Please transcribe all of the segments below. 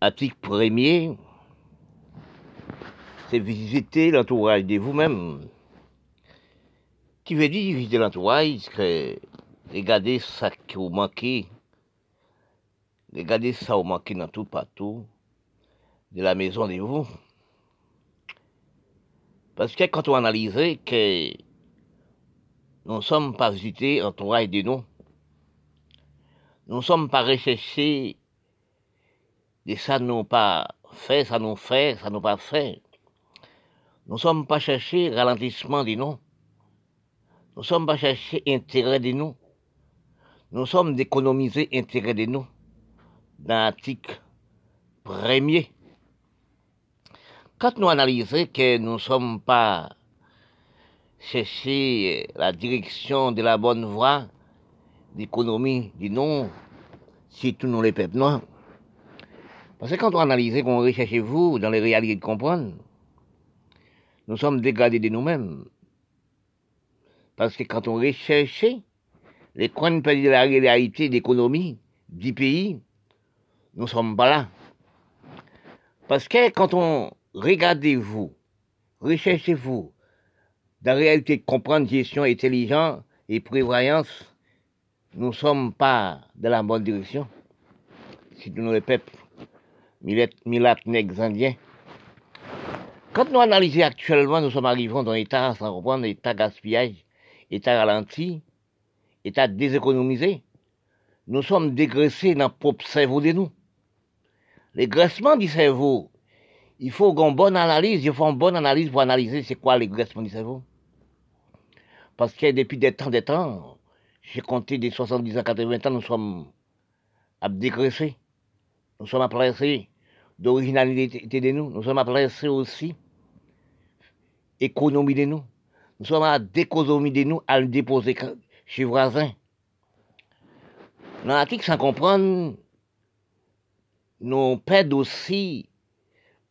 Article premier, c'est visiter l'entourage de vous-même. Qui veut dire visiter l'entourage, c'est regarder ça qui vous manque, regarder ça vous manque dans tout partout de la maison de vous. Parce que quand on analyse que nous ne sommes pas visités l'entourage de nous, nous ne sommes pas recherchés de ça nous pas fait, ça nous fait, ça nous pas fait. Nous ne sommes pas cherchés ralentissement de nous. Nous ne sommes pas cherchés intérêt de nous. Nous sommes d'économiser intérêt de nous. Dans l'article premier. Quand nous analysons que nous ne sommes pas chercher la direction de la bonne voie d'économie de nous, surtout nous les peuples noirs, parce que quand on analyse, qu'on recherche vous dans les réalités de comprendre, nous sommes dégradés de nous-mêmes. Parce que quand on recherche les coins de la réalité d'économie du pays, nous ne sommes pas là. Parce que quand on regarde vous, recherchez-vous, dans la réalité de comprendre gestion intelligente et prévoyance, nous ne sommes pas dans la bonne direction. Si nous le peuple milatnèques indiens. Quand nous analysons actuellement, nous sommes arrivés dans l'état sans comprendre, état gaspillage, état ralenti, état déséconomisé. Nous sommes dégraissés dans le propre cerveau de nous. L'égraissement du cerveau, il faut une bonne analyse, il faut une bonne analyse pour analyser c'est quoi l'égraissement du cerveau. Parce que depuis des temps, des temps, j'ai compté des 70 à 80 ans, nous sommes à dégraisser. Nous sommes appelés d'originalité de nous. Nous sommes appelés aussi économie de nous. Nous sommes à déconomie de nous à le déposer chez voisin. Dans l'article sans comprendre, nous perdons aussi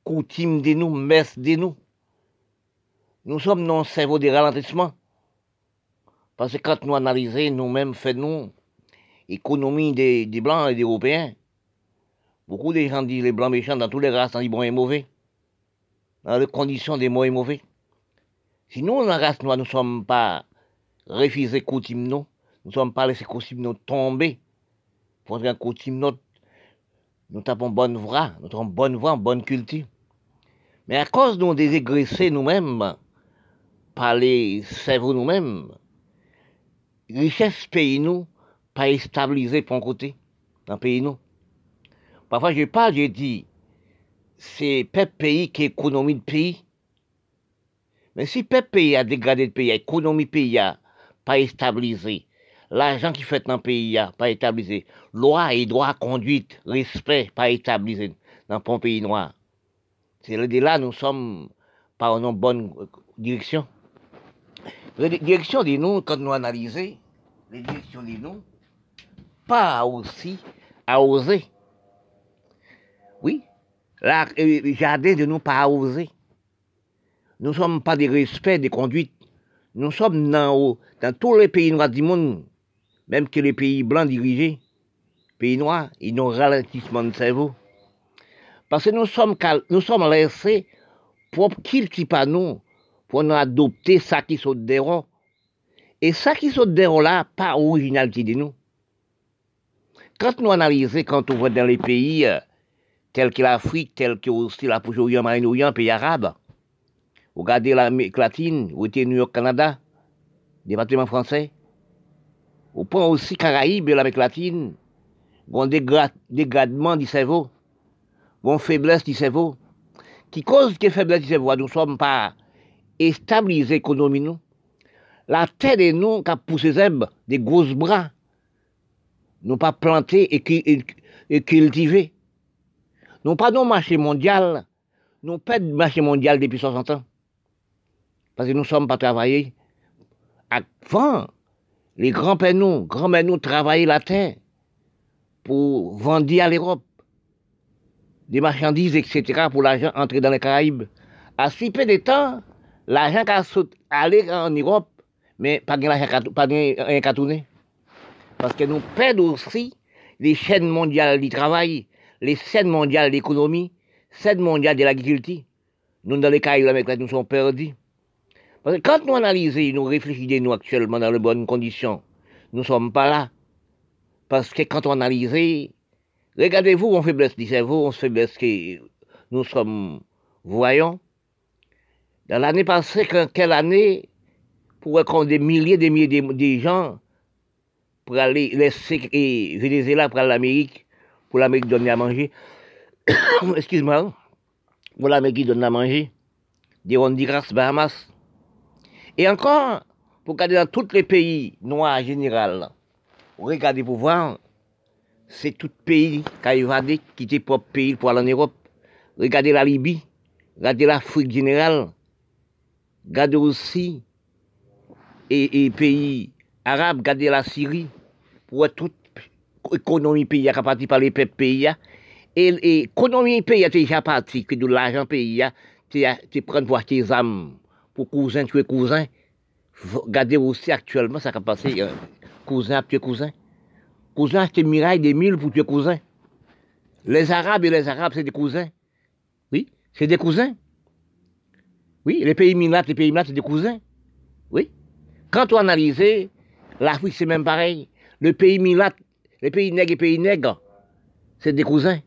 coutume de nous, messe de nous. Nous sommes le cerveau de ralentissement. Parce que quand nous analysons nous-mêmes, faisons économie des, des Blancs et des Européens, Beaucoup de gens disent les blancs méchants dans tous les races, on dit bon et mauvais. Dans les conditions des bons et mauvais. Si nous, la race noire, nous ne sommes pas refusés coutume nous, nous ne sommes pas laissés coutume nous tomber. Pour un coutume nous, nous tapons bonne voie, nous avons bonne voie, bonne culture. Mais à cause de nous déségressés nous-mêmes, par les cerveaux nous-mêmes, richesse pays nous, pas stabilisée pour un côté, dans pays nous. Parfois, je parle, je dis, c'est peuple pays qui économie de pays. Mais si peuple pays a dégradé le pays, l'économie pays a pas stabilisé, l'argent qui fait dans le pays a pas stabilisé, loi et droit, conduite, respect pas stabilisé dans le pays noir. C'est là nous sommes pas en bonne direction. La direction de nous, quand nous analysons, les directions de nous, pas aussi à oser. Oui, là, le jardin de nous pas oser. Nous ne sommes pas des respects, des conduites. Nous sommes dans, dans tous les pays noirs du monde, même que les pays blancs dirigés, pays noirs, ils ont ralentissement de cerveau. Parce que nous sommes, nous sommes laissés pour qui pas nous, pour nous adopter ça qui saute des Et ça qui saute des là, pas originalité de nous. Quand nous analysons, quand on voit dans les pays, euh, tel que l'Afrique, tel que aussi la Moyen-Orient, pays arabe. Regardez l'Amérique latine, où était New York, Canada, département français. Au point aussi Caraïbes et l'Amérique latine, un dégradement du cerveau, une faiblesse du cerveau, qui cause que faiblesse du cerveau, nous ne sommes pas stabilisés économiquement. La terre de nous qui a poussé des gros bras, nous pas plantés et cultivés. Nous pas de marché mondial, nous pas de marché mondial depuis 60 ans. Parce que nous ne sommes pas travaillés. Avant, les grands-pères nous, grands-mères nous travaillaient la terre pour vendre à l'Europe des marchandises, etc., pour l'argent entrer dans les Caraïbes. À si peu de temps, l'argent a allé en Europe, mais pas de tourner. Parce que nous perdons aussi les chaînes mondiales du travail, les scènes mondiales de l'économie, scènes mondiales de l'agriculture. Nous, dans les cas nous sommes perdus. Parce que quand nous analysons, nous réfléchissons nous actuellement dans les bonnes conditions, nous ne sommes pas là. Parce que quand on analyse, regardez-vous, on faiblesse du cerveau, on faiblesse que nous sommes voyants. Dans l'année passée, quelle année, pour qu'on des milliers, des milliers de, gens pour aller laisser et Venezuela pour l'Amérique, pour l'Amérique donner à manger. Excuse-moi. Pour l'Amérique donner à manger. Des Honduras, Bahamas. Et encore, pour regarder dans tous les pays noirs en général, regardez pour voir, c'est tout pays qui a évadé, qui était propre pays pour aller en Europe. Regardez la Libye, regardez l'Afrique générale, regardez aussi et, pays arabes, regardez la Syrie, pour toute l'économie pays qui parti par les peuples pays. Et l'économie pays a déjà parti, que de l'argent pays, tu prends pour tes âmes pour cousin tuer cousin. Regardez aussi actuellement ça a passé euh, cousin à tuer cousin. Cousin acheté miraille des mille pour tuer cousin. Les Arabes et les Arabes, c'est des cousins. Oui, c'est des cousins. Oui, les pays minates, les pays minates, c'est des cousins. Oui. Quand on analyse, l'Afrique, c'est même pareil. Le pays minate, les pays nègres et pays nègres, c'est des cousins.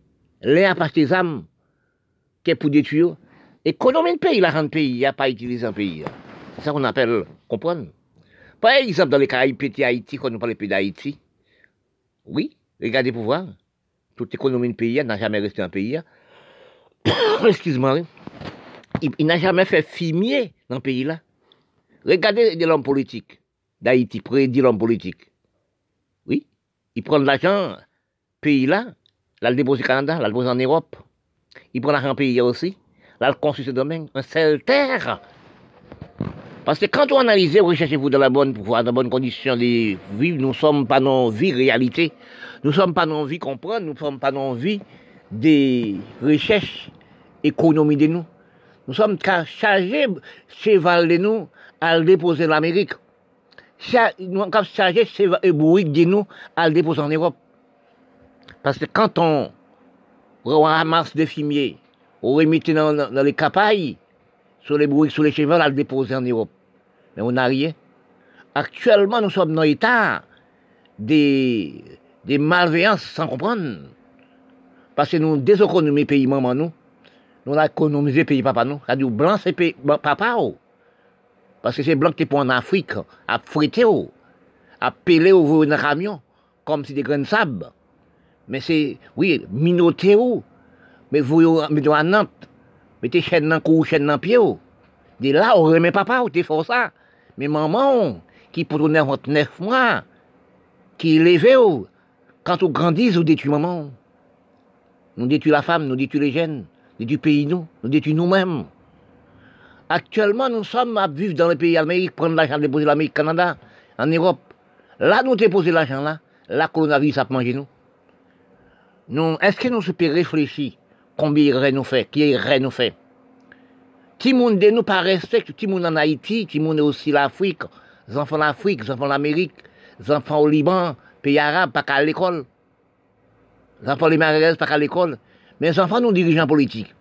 L'un a des âmes, qui est pour détruire. Et combien de pays la rend pays, il a pas utilisé un pays. C'est ça qu'on appelle comprendre? Par exemple, dans les Caraïbes, petit Haïti, quand on parle pays d'Haïti, oui, regardez pour voir. Toute économie de pays n'a jamais resté un pays. Excuse-moi. Il, n'a jamais fait fumier dans le pays-là. Regardez l'homme politique d'Haïti, prédit l'homme politique. Il prend l'argent, pays-là, là, le dépose au Canada, là, le en Europe. Il prend l'argent pays aussi. Là, le construit ce domaine, un seul terre. Parce que quand on analyse, recherchez-vous dans la bonne, dans la bonne condition de vivre, nous sommes pas dans vie réalité. Nous ne sommes pas dans vie comprendre, nous ne sommes pas dans vie des recherches économiques de nous. Nous sommes chargés, cheval de nous, à le déposer en Nous sommes chargés, cheval de nous, à le déposer en Europe. Parce que quand on ramasse des fumiers, on remet dans, dans les capailles, sur les bruits, sur les chevaux, à le déposer en Europe. Mais on n'a rien. Actuellement, nous sommes dans l'état des, des malveillances sans comprendre. Parce que nous déséconomisons pays maman nous. Nous avons économisé pays papa nous. C'est-à-dire blanc c'est papa. Oh. Parce que c'est blanc qui en Afrique, à oh. à peler au dans camion, comme si des grains de sable. Mais c'est, oui, minoté. Mais vous, mettez à Nantes, mettez chaîne dans le cou, chaîne dans le pied. De là, on remet papa, tu fais ça. Mais maman, qui pour 9 mois, qui est levé, oh. quand on grandit, on détruit maman. Nous détruit la femme, nous détruit les jeunes, nous détruit pays, nous, nous détruit nous-mêmes. Actuellement, nous sommes à vivre dans les pays américains, prendre l'argent, déposer l'Amérique, Canada, en Europe. Là, nous déposer l'argent là, la coronavirus a mangé nous. nous Est-ce que nous pouvons réfléchir combien il nous fait, qui irait nous fait. Tout monde de nous pas respect, tout monde en Haïti, tout monde aussi l'Afrique, les enfants l'Afrique, les enfants l'Amérique, les enfants au Liban, pays arabe, pas qu'à l'école. Les enfants les Marseillaises, pas qu'à l'école. Mais les enfants, nous dirigeants politiques,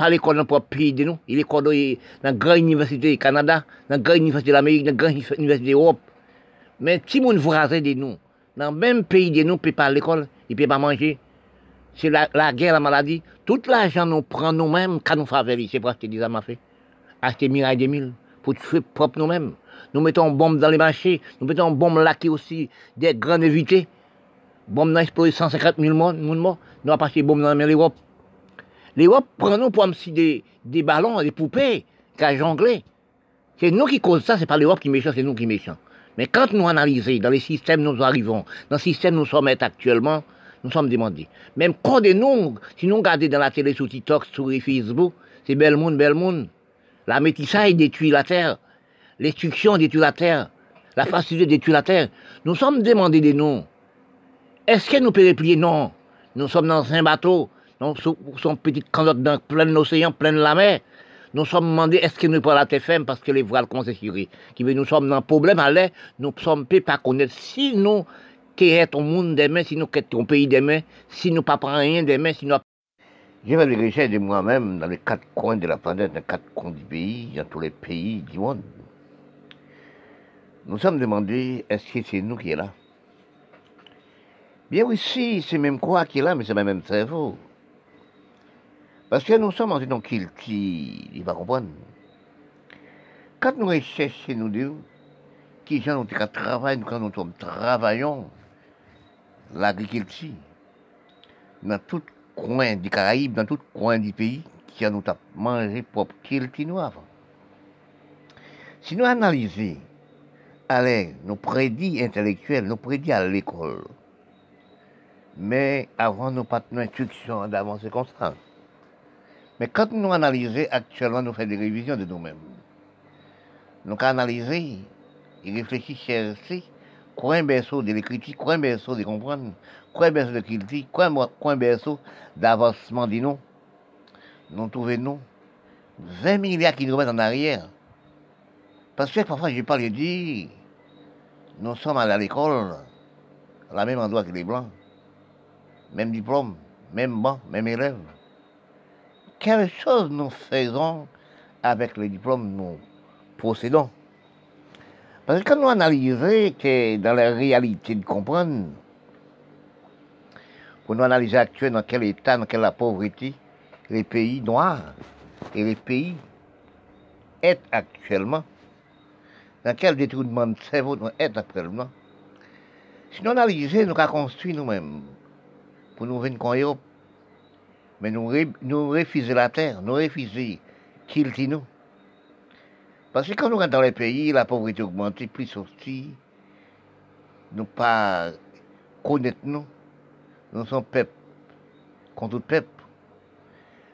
pas l'école dans notre pays de nous, il est dans la grande université du Canada, dans la grande université de l'Amérique, dans la grande université d'Europe. Mais le monde voisin de nous, dans le même pays de nous, ne peut pas l'école, il ne peut pas manger, c'est la, guerre, la maladie. Tout l'argent nous prend nous-mêmes quand nous faisons c'est acheter des à feu. Acheter mille des mille, pour tuer propre nous-mêmes. Nous mettons bombe dans les marchés, nous mettons bombe là qui aussi des grandes évités. Bombe dans explosé 150 000 morts, nous avons passé bombe dans l'Europe. L'Europe prend nous pour des, des ballons, des poupées, qu'à jongler. C'est nous qui causons ça, c'est pas l'Europe qui est c'est nous qui méchants. Mais quand nous analysons dans les systèmes nous arrivons, dans le système nous sommes actuellement, nous sommes demandés. Même quand de nous, si nous regardons dans la télé, sur TikTok, sur Facebook, c'est bel monde, bel monde. La métissage détruit la terre. L'instruction détruit la terre. La facilité détruit la terre. Nous sommes demandés de nous. Est-ce que nous pouvons replier Non. Nous sommes dans un bateau. Nous sommes petites canottes dans plein océan, plein la mer. Nous sommes demandés, est-ce que nous pas la TFM parce que les voiles concessurés, qui nous sommes dans un problème à l'air, nous sommes pas connaître si nous est au monde demain, si nous quittons ton pays demain, si nous pas prenons rien demain, si nous... J'ai recherches de moi-même dans les quatre coins de la planète, dans les quatre coins du pays, dans tous les pays du monde. Nous sommes demandés, est-ce que c'est nous qui est là? Bien oui, si, c'est même quoi qui est là, mais c'est même cerveau. Parce que nous sommes en une culture, il va comprendre. Quand nous recherchons, nous deux, qui gens nous travaillent, quand nous travaillons l'agriculture, dans tout coin du Caraïbe, dans tout coin du pays, qui a nous mangé propre culture avant. Si nous analysons, allez, nos prédits intellectuels, nos prédits à l'école, mais avant nous pas de instruction d'avancer constant. Mais quand nous analysons actuellement, nous faisons des révisions de nous-mêmes. Nous analysons et réfléchissons, chercher, quoi un berceau de l'écriture, quoi un berceau de comprendre, quoi un berceau de culture, quoi un berceau d'avancement de nous. Trouvons nous 20 milliards de kilomètres en arrière. Parce que parfois, je parle de dire, nous sommes allés à l'école, à la même endroit que les Blancs même diplôme, même banc, même élève. Quelle chose nous faisons avec les diplômes nous possédons? Parce que quand nous analysons que dans la réalité de comprendre, pour nous analyser actuellement dans quel état, dans quelle pauvreté, les pays noirs et les pays est actuellement, dans quel détournement de cerveau nous est actuellement. Si nous analysons, nous avons construit nous-mêmes pour nous venir en Mais nous, refusons la terre, nous refusons qu'il nous. Parce que quand nous rentrons dans les pays, la pauvreté augmente, plus aussi, nous pas connaître nous. Nous sommes peuple contre peuple.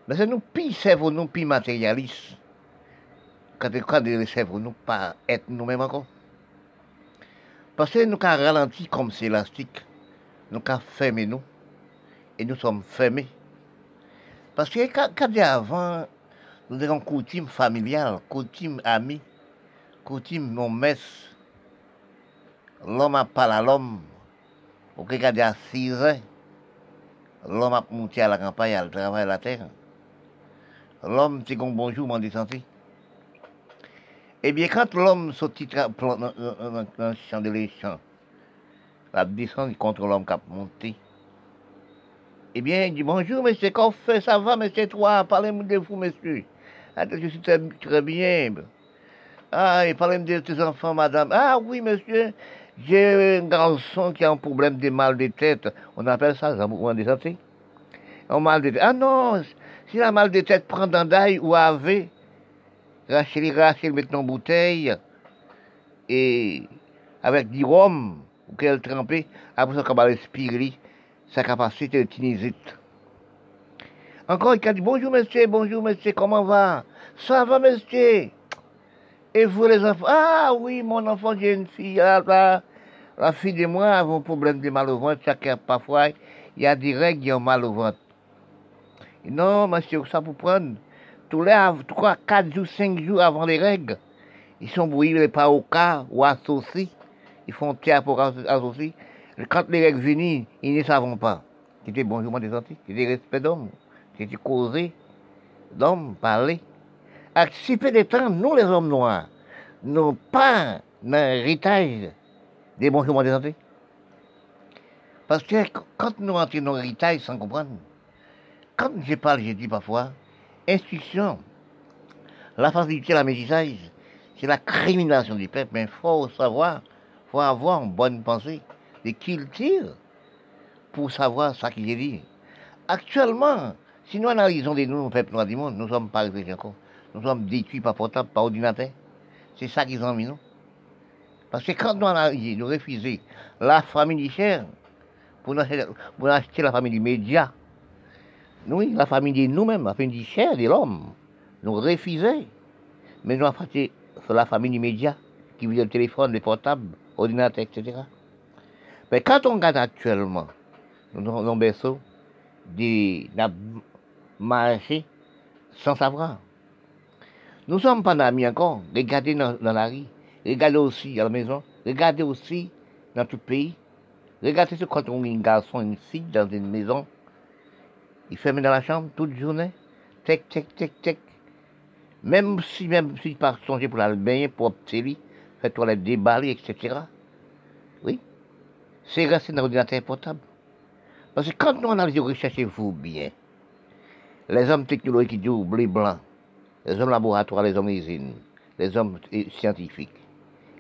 Mais c'est nous plus cerveau, nous plus matérialistes. Quand nous cerveau, nous pas être nous-mêmes encore. Parce que nous avons ralenti comme c'est élastique, nous avons fermé nous et nous sommes fermés. Parce que quand, avant, nous avons coutume familiale, coutume amie, coutume mon messe. L'homme a parlé à l'homme. Au cas à 6 ans, l'homme a monté à la campagne, à travailler à la terre. L'homme, c'est comme bonjour, m'en santé. Eh bien, quand l'homme sortit dans le champ de l'échange, la descente contre l'homme qui a monté, eh bien, il dit bonjour, monsieur, fait, ça va, monsieur, toi, parlez-moi de vous, monsieur. Ah, je suis très, bien. Ah, et parlez-moi de tes enfants, madame. Ah oui, monsieur, j'ai un garçon qui a un problème de mal de tête. On appelle ça un mouvement de santé. Un mal de tête. Ah non, si la mal de tête prend d'ail ou avait, rachez rachez maintenant en bouteille, et avec du rhum, ou qu'elle trempée, après ça, qu'on va respirer sa capacité de tinésite. Encore, il a dit Bonjour, monsieur, bonjour, monsieur, comment va? Ça va, monsieur? Et vous, les enfants? Ah oui, mon enfant, j'ai une fille. la, fille de moi a un problème de mal au ventre. Chacun, parfois, il y a des règles qui ont mal au ventre. Non, monsieur, ça pour prendre. Tous les 3, 4 jours, 5 jours avant les règles, ils sont brouillés pas au cas ou associés. Ils font tiers pour associer. Quand les règles viennent, ils ne savent pas. C'était bonjour, des sorti. C'était respect d'homme. C'était causer d'homme, parler. À si peu de temps, nous, les hommes noirs, n'avons pas l'héritage des bonjours des santé. Parce que quand nous entrons dans l'héritage sans comprendre, quand je parle, je dis parfois, instruction, la facilité, la métissage, c'est la criminalisation du peuple, mais il faut savoir, il faut avoir une bonne pensée de culture pour savoir ce qu'il dit. Actuellement, si nous analysons des nous, peuple noir du monde, nous ne sommes pas réfléchis encore. Nous sommes détruits par portable, par ordinateur. C'est ça qu'ils ont mis nous. Parce que quand nous analysons, nous refusons la famille du cher pour nous acheter, la famille du média. Oui, la famille de nous-mêmes, la famille du cher de l'homme. Nous refusons. Mais nous avons fait la famille du média qui veut le téléphone, les portables, ordinateur, etc. Mais quand on regarde actuellement, nous avons berceau, des marché sans savoir. Nous sommes pas amis encore. Regardez dans, la rue, regardez aussi à la maison, regardez aussi dans tout le pays. Regardez ce quand on a un garçon ici, dans une maison, il ferme dans la chambre toute journée, tec, tec, tec, tec. Même si, même si pas songer pour la baigner, pour obtenir, faire toilette déballée, etc. Oui. C'est resté dans l'ordinateur portable. Parce que quand nous analysons, recherchez-vous bien. Les hommes technologiques qui disent blé blanc, les hommes laboratoires, les hommes usines, les hommes scientifiques,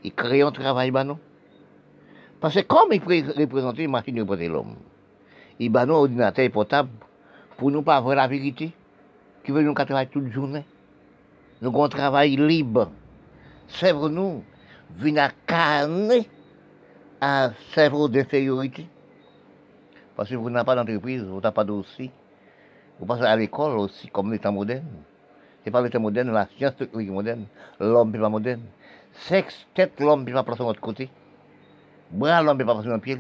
ils créent un travail, bah non? Parce que comme ils représentent une machine de l'homme, ils ont un ordinateur portable pour nous pas avoir la vérité, qui veut nous travailler toute journée. Nous avons un travail libre. C'est nous, venir incarner un cerveau d'infériorité. Parce que vous n'avez pas d'entreprise, vous n'avez pas d'aussi. Vous passez à l'école aussi comme l'état moderne. C'est pas l'état moderne, la science technologique moderne. L'homme n'est pas moderne. Sexe, tête, l'homme n'est pas passer de l'autre côté. Bras, l'homme n'est pas passer dans pied.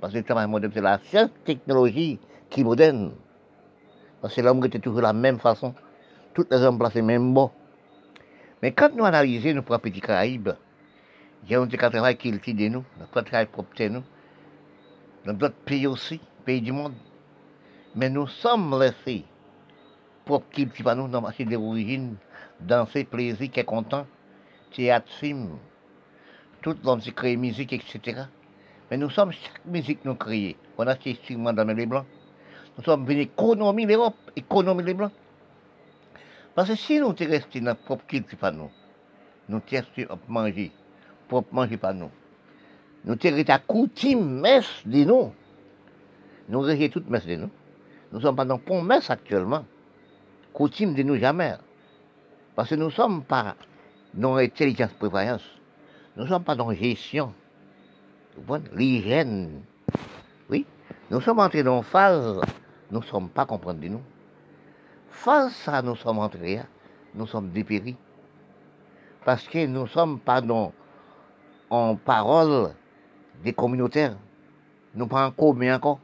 Parce que travail moderne, c'est la science technologie qui est moderne. Parce que l'homme était toujours de la même façon. Tous les hommes placés même bon. Mais quand nous analysons nos propres petits Caraïbes, il y a un travail qui est de nous, notre travail propre de nous, dans d'autres pays aussi, pays du monde. Mais nous sommes laissés pour cultiver nous dans marché d'origine, danser, plaisir, qui content, théâtre, film, tout l'homme se crée musique, etc. Mais nous sommes chaque musique nous créée. On a ces instruments dans les blancs. Nous sommes venus économiser l'Europe, économiser les blancs. Parce que si nous sommes restés dans notre propre culture, nous, nous à manger, pour manger pas nous. Nous sommes restés à coutume, messe de nous. Nous régissons toute messe de nous. Nous sommes pas dans pont messe actuellement. Coutume de nous jamais. Parce que nous ne sommes pas dans l'intelligence prévoyance. Nous ne sommes pas dans la gestion. L'hygiène. Oui? Nous sommes entrés dans une phase, nous ne sommes pas comprendre de nous. Face à nous sommes entrés, nous sommes dépéris. Parce que nous ne sommes pas dans, en parole des communautaires. Nous pas en commun encore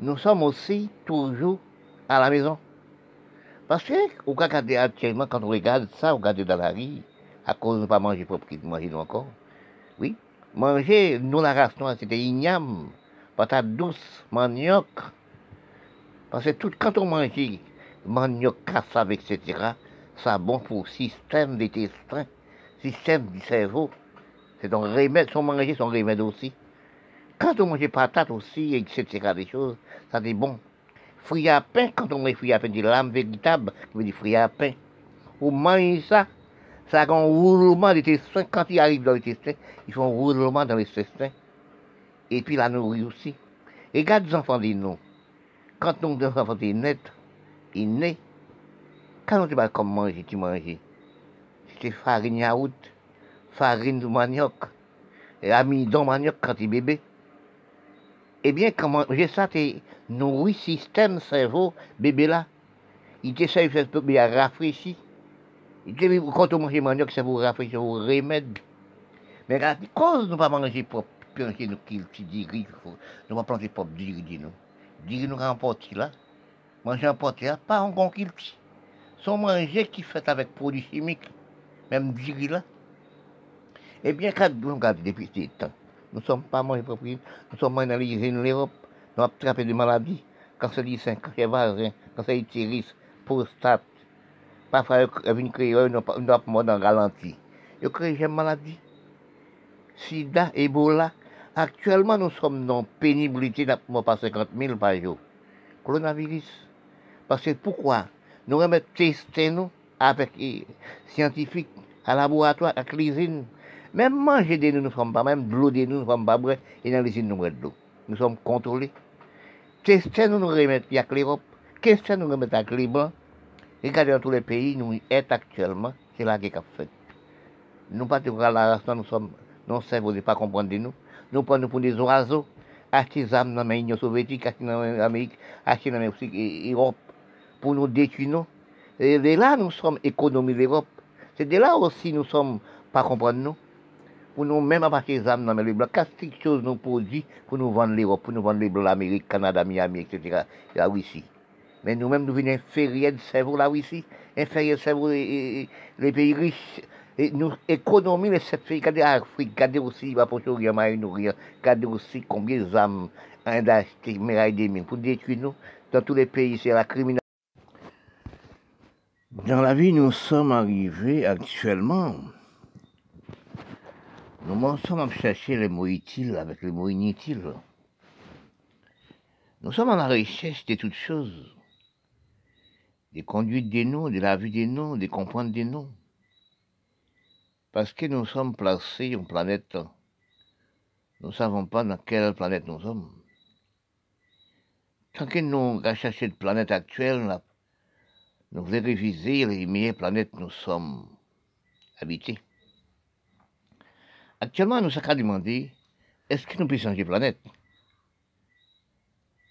nous sommes aussi toujours à la maison. Parce que, au cas actuellement, quand on regarde ça, on regarde dans la rue, à cause de ne pas manger propre, manger encore. Oui, manger, nous la race noire, c'était igname, patate douce, manioc. Parce que tout, quand on mange manioc, cassave, etc., ça bon pour le système d'intestin, système du cerveau. C'est un remède, son manger, son remède aussi. Quand on mange patate aussi, etc., des choses, ça dit bon. Fruit à pain, quand on met fruit à pain, c'est l'âme véritable, qui veut dire fruit à pain. On mange ça, ça a un roulement des testins. Quand il arrive dans les testins, ils font un roulement dans les testins. Et puis la nourrit aussi. Regarde les enfants des nous. Quand nous, des enfants des nets, ils. Quand on ne pas comme manger, tu manges. C'est farine yaourt, farine de manioc, et amidon manioc quand il bébé. Eh bien, comment j'ai ça, t'es nourri système cerveau, bébé là. Il t'essaye de faire rafraîchir. Il te quand on mange manioc, ça vous rafraîchit, vous remède. Mais à cause de ne pas manger propre, plancher nous qui diri, nous pas planter propre diri, nous. Diri nous remporter là. Manger en porte là, pas en bon kilti. Son manger qui fait avec produits chimiques, même diri là. Eh bien, quand vous regardez depuis ce temps, nous ne sommes pas moins propriétaires. Nous sommes moins dans l'Europe. Nous avons attrapé des maladies. Cancer du sein, cancer varin, cancer utérus, prostate. Parfois, ils viennent créer une mort dans ralenti. Ils créent des maladies. Sida, Ebola. Actuellement, nous sommes dans pénibilité d'apprendre par 50 000 par jour. Coronavirus. Parce que pourquoi? Nous remettons tester nous avec les scientifiques, à laboratoire, à l'usine. Même manger de nous, nous ne sommes pas, même de l'eau de nous, nous ne sommes pas et dans les îles, nous l'eau. Nous sommes contrôlés. Qu'est-ce que nous nous remettons avec l'Europe? Qu'est-ce que nous remettons avec les Blancs? Regardez dans tous les pays, nous sommes actuellement, c'est la guerre qui fait. Nous pas de la race, nous sommes, non cerveau ne pas comprendre de nous. Nous prenons pour des oiseaux, acheter des armes dans l'Union soviétique, acheter dans l'Amérique, acheter dans l'Europe, pour nous détruire. Et de là, nous sommes économies de l'Europe. C'est de là aussi nous sommes pas comprendre nous pour nous même acheter des âmes dans les blancs, quelque chose nous produit pour nous vendre l'Europe, pour nous vendre les blancs, l'Amérique, Canada, Miami, etc. La Russie? Mais nous-mêmes, nous venons inférieurs de cerveau la Russie, inférieurs de cerveau les, pays riches, Et nous économisons les sept pays. Regardez l'Afrique, regardez aussi la Proche-Orient, Moyen-Orient, regardez aussi combien d'âmes ont acheté, mérailles des mines pour détruire nous. Dans tous les pays, c'est la criminalité. Dans la vie, nous sommes arrivés actuellement. Nous sommes à chercher les mots utiles avec les mots inutiles. Nous sommes à la recherche de toutes choses. Des conduites des noms, de la vie des noms, de comprendre des noms. Parce que nous sommes placés en planète. Nous ne savons pas dans quelle planète nous sommes. Tant que nous recherchons de planète actuelle, nous voulons réviser les meilleures planètes nous sommes habités. Actuellement, nous sommes demander est-ce que nous pouvons changer de planète?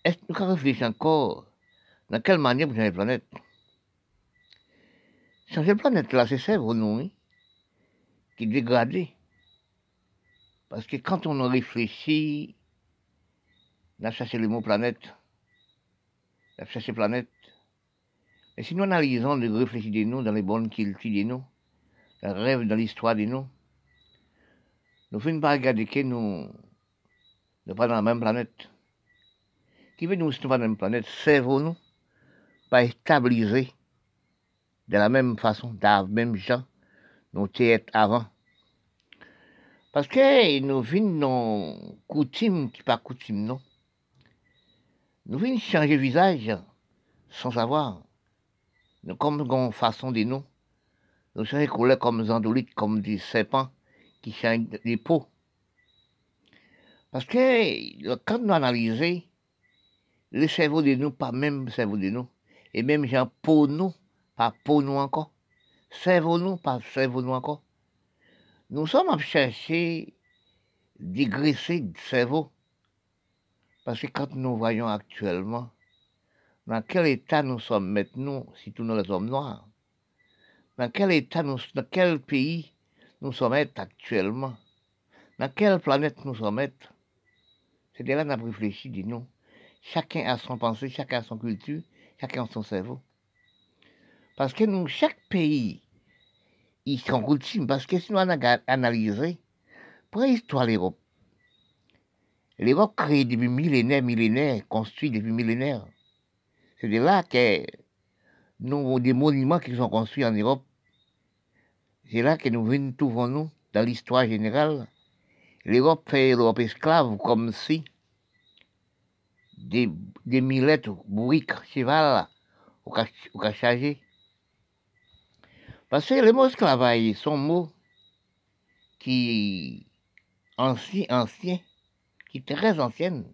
Est-ce que nous pouvons réfléchir encore dans quelle manière nous changer de planète? Changer de planète, là, c'est ça, nous, qui dégradé. Parce que quand on réfléchit, on a cherché le mot planète, on a cherché planète, et si nous analysons le réfléchir de nous dans les bonnes cultures de nous, le rêve dans l'histoire de nous, nous faisons pas regarder que nous ne pas dans la même planète. Qui veut nous, si nous pas dans la même planète, cerveau nous, pas stabiliser de la même façon, de la même gens, nous étions avant. Parce que nous venons dans coutume qui pas coutume, non. Nous venons changer visage sans savoir. Nous comme une façon de nous. Nous sommes coulés comme des andolites, comme des serpents qui changent les peaux. Parce que quand nous analysons, le cerveau de nous, pas même le cerveau de nous, et même gens peau nous, pas peau nous encore, cerveau nous, pas cerveau nous encore. Nous sommes à chercher dégraisser le cerveau. Parce que quand nous voyons actuellement, dans quel état nous sommes maintenant, si tous nous les hommes noirs, dans quel état, nous, dans quel pays nous sommes actuellement, dans quelle planète nous sommes? C'est de là qu'on a réfléchi, dit nous. Chacun a son pensée, chacun a son culture, chacun a son cerveau. Parce que nous, chaque pays, ils sont ultimes, parce que si nous analysons, préhistoire l'Europe, l'Europe créée depuis millénaires, millénaires, construite depuis millénaires. C'est de là que nous, des monuments qui sont construits en Europe, c'est là que nous venons, trouvons-nous, dans l'histoire générale. L'Europe fait l'Europe esclave comme si des, des millettes, briques, cheval, au chargé. Parce que le mot esclavage sont mots qui ancien, ancien, qui est très ancienne.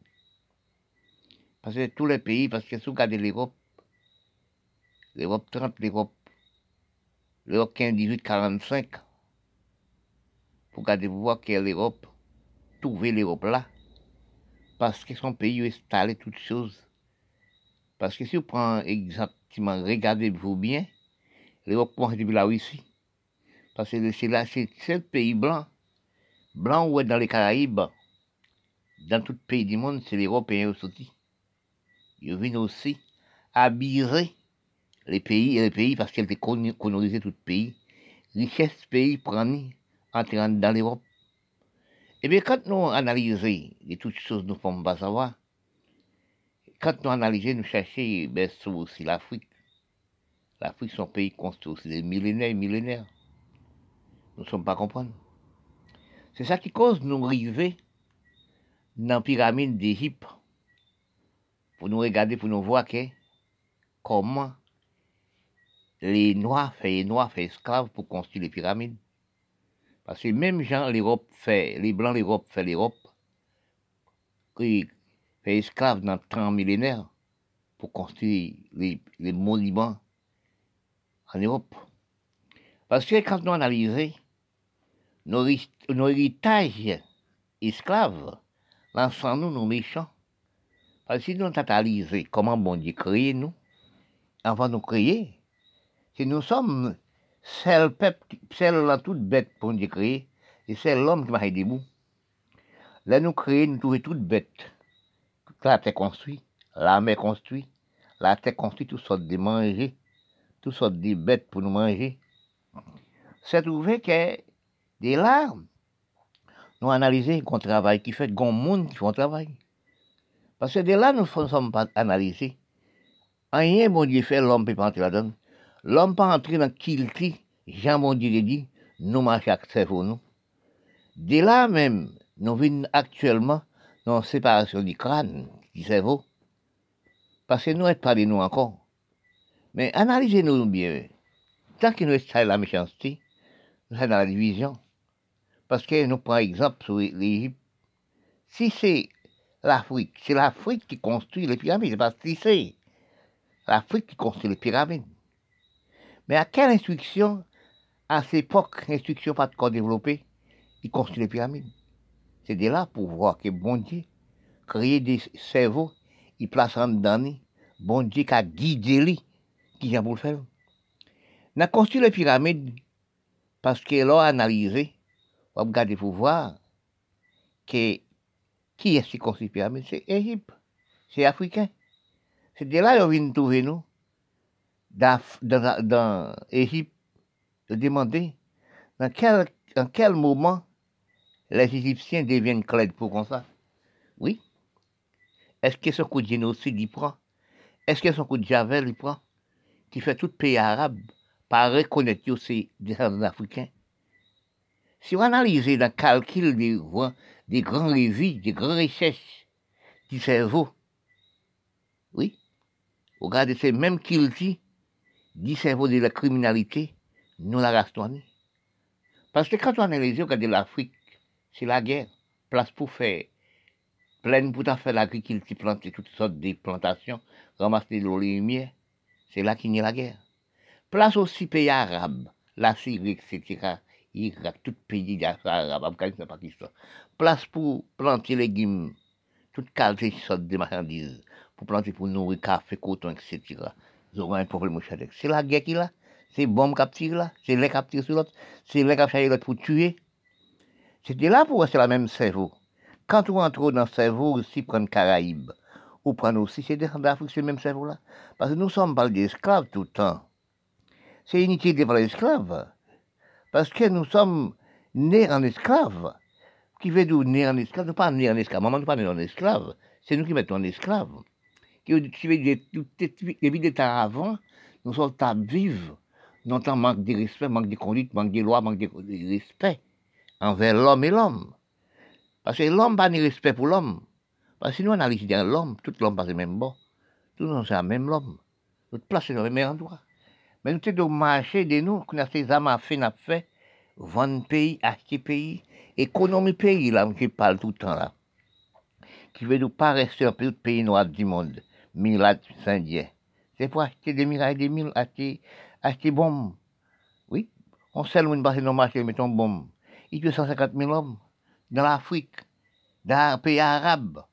Parce que tous les pays, parce que regardez l'Europe, l'Europe 30, l'Europe, l'Europe 15, 18, 45, vous regardez, vous voyez que l'Europe, trouver l'Europe là, parce que son pays a installé toutes choses. Parce que si vous prenez exactement, regardez-vous bien, l'Europe commence depuis la Russie. Parce que c'est là, c'est le pays blanc. Blanc ou dans les Caraïbes, dans tout pays du monde, c'est l'Européen aussi ils viennent aussi habiller les pays et les pays parce qu'elle étaient colonisé tout pays. Richesse pays prendre entrant dans l'Europe. Eh bien, quand nous analysons de toutes choses, nous pouvons pas savoir. Quand nous analysons, nous cherchons ben, aussi l'Afrique. L'Afrique, son pays construit aussi des millénaires et millénaires. Nous ne sommes pas comprendre. C'est ça qui cause nous arriver dans la pyramide d'Égypte pour nous regarder, pour nous voir que comment les Noirs fait Noirs fait esclaves pour construire les pyramides. Parce que même gens l'Europe fait, les Blancs l'Europe fait l'Europe, qui fait esclaves dans le temps millénaire pour construire les, monuments en Europe. Parce que quand nous analysons nos, nos héritages esclaves, l'ensemble nous, nos méchants, parce que si nous analysons comment bon Dieu crée nous, avant de nous créer, si nous sommes celle peuple, celle là toute bête pour Dieu créer, et c'est l'homme qui m'a debout. Là, nous créons, nous trouvons. Toute la terre construite, la mer construite, la terre construite, toutes sortes de manger, toutes sortes de bêtes pour nous manger. c'est trouvé que des larmes nous analysé qu'on travail qui fait grand monde qui font travail. Parce que dès là, nous ne sommes pas analysés. Rien, bon Dieu, fait, l'homme peut pas entrer là-dedans. L'homme peut entrer dans qui Jean bon Dieu dit, nous marchons cerveau. Dès là même, nous vivons actuellement dans la séparation du crâne, du cerveau. Parce que nous n'êtes pas de nous encore. Mais analysez-nous bien. Tant que nous sommes la méchanceté, nous sommes dans la division. Parce que nous prenons exemple sur l'Égypte. Si c'est l'Afrique, c'est l'Afrique qui construit les pyramides, c'est pas si c'est l'Afrique qui construit les pyramides. Mais à quelle instruction, à cette époque, instruction pas encore développée, il construit les pyramides? C'est de là pour voir que bon Dieu crée des cerveaux, il place en dedans, bon Dieu qui a guidé qui vient pour le faire. On a construit les pyramides parce qu'il a analysé on va regarder pour voir que, qui est-ce qui construit pyramide C'est Égypte, c'est africain. C'est de là qu'on vient trouver nous, dans, dans, de demander dans quel, dans quel moment les Égyptiens deviennent clairs pour comme ça. Oui. Est-ce que son coup de génocide il prend? Est-ce que son coup de javel il prend? Qui fait tout pays arabe par reconnaître que c'est des Africains si on analyse le calcul des, des grands révis, des grandes richesses du cerveau, oui, regardez ces mêmes qu'il dit, cerveau de la criminalité, nous la restons. Parce que quand on analyse, regardez l'Afrique, c'est la guerre. Place pour faire, pleine pour faire l'agriculture, planter toutes sortes de plantations, ramasser de l'eau c'est là qu'il y a la guerre. Place aussi pays arabes, la Syrie, etc. Irak, tout pays d'Afrique, Afghanistan, Pakistan. Place pour planter légumes, toutes sortes de marchandises, pour planter pour nourrir café, coton, etc. Auront un problème au C'est la guerre qui là, c'est bombe qui là, c'est les l'autre pour tuer. C'était là pour c'est la même cerveau. Quand on rentre dans le cerveau aussi, prendre Caraïbes, ou prendre aussi, c'est d'Afrique, c'est le même cerveau là. Parce que nous sommes pas des esclaves tout le temps. C'est inutile de parler d'esclaves. Parce que nous sommes nés en esclaves. Qui veut dire nés en esclaves? Nous pas nés en esclaves. Maman, nous pas nés en esclaves. C'est nous qui mettons en esclaves. Qui dire depuis des temps avant, nous sommes à vivre. Nous avons manque de respect, manque de conduite, manque de loi, manque de respect envers l'homme et l'homme. Parce que l'homme n'a pas de respect pour l'homme. Parce que nous analysons l'homme, tout l'homme passe le même bon. Tout le c'est le même homme. Notre place est dans le même endroit. Mais nous sommes marché de nous, qu'on a ces âmes à fait, n'a fait, vendre pays, acheter pays, économie pays, là, je parle tout le temps là. Qui veut nous pas rester un pays noir du monde, Milad Saint-Dieu. C'est pour acheter des mille des mille, acheter, acheter bombes. Oui, on sait le monde passer dans le marché, mettons bombes. Il y a 150 000 hommes dans l'Afrique, dans un pays arabe.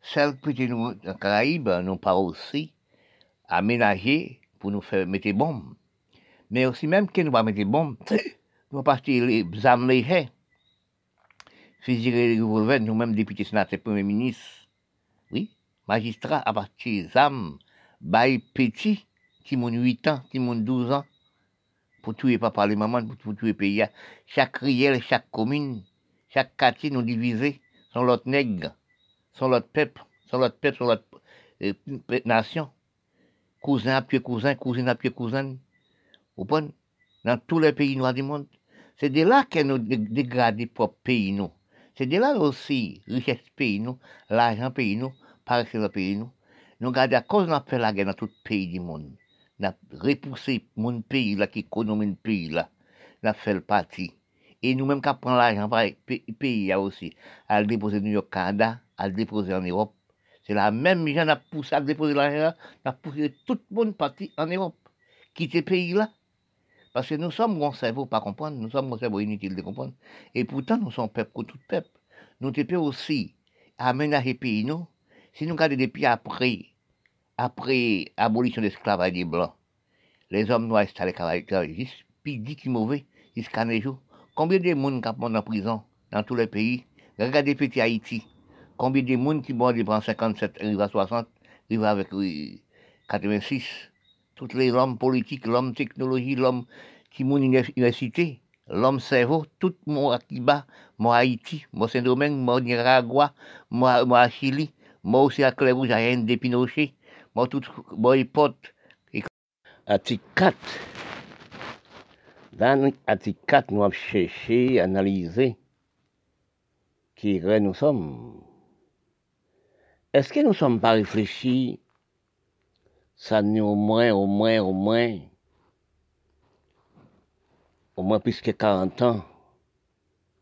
Celles que nous, les Caraïbes, nous pas aussi aménager pour nous faire mettre des bombes. Mais aussi, même que nous pas mettre des bombes, nous partir les armes légères. Fusil les revolvers, nous-mêmes députés, sénateurs, premier ministre, oui, magistrat, à partir armes, bail petit, qui m'ont 8 ans, qui m'ont 12 ans, pour tuer papa les mamans, pour, tuer pays. Chaque riel, chaque commune, chaque quartier nous divisé, sont l'autre nègre, sont l'autre peuple, sont l'autre peuple, sont l'autre euh, nation cousin à pied cousin, cousine à pied cousine, vous comprenez? Dans tous les pays noirs du monde. C'est de là que nous dégradons propres pays, nous. C'est de là aussi, richesse pays, nous, l'argent pays, nous, par le pays, nous. Nous regardons à cause de fait la guerre dans tout repoussé mon pays, là, qui économie le pays, là. Nous avons fait le parti. Et nous-mêmes, qui prenons l'argent, le pays, aussi, à le déposer au New York, Canada, à le déposer en Europe, c'est la même gens a poussé à déposer l'argent, a poussé tout le monde parti en Europe, le pays là. Parce que nous sommes un cerveau pas comprendre, nous sommes un cerveau inutile de comprendre. Et pourtant, nous sommes peuple comme tout peuple. Nous devons aussi aménager pays, nous. Si nous regardons depuis après, après l'abolition de l'esclavage des Blancs, les hommes noirs installés juste puis dit qu'ils mauvais, jusqu'à nos jours. Combien de monde qui en prison dans tous les pays? Regardez petit Haïti. Combien de monde qui mort en 57, arrive à 60, arrive avec 86 Tous les hommes politiques, l'homme technologie, l'homme qui mon université, l'homme cerveau, tout mon Akiba, mon Haïti, mon Saint-Domingue, mon Nicaragua, mon Chili, moi aussi à Clèves, j'ai rien de Pinochet, moi tout, mon hypote. Article 4. Dans l'article 4, nous avons cherché, analysé qui nous sommes. Est-ce que nous ne sommes pas réfléchis? Ça nous au moins, au moins, au moins, au moins plus que 40 ans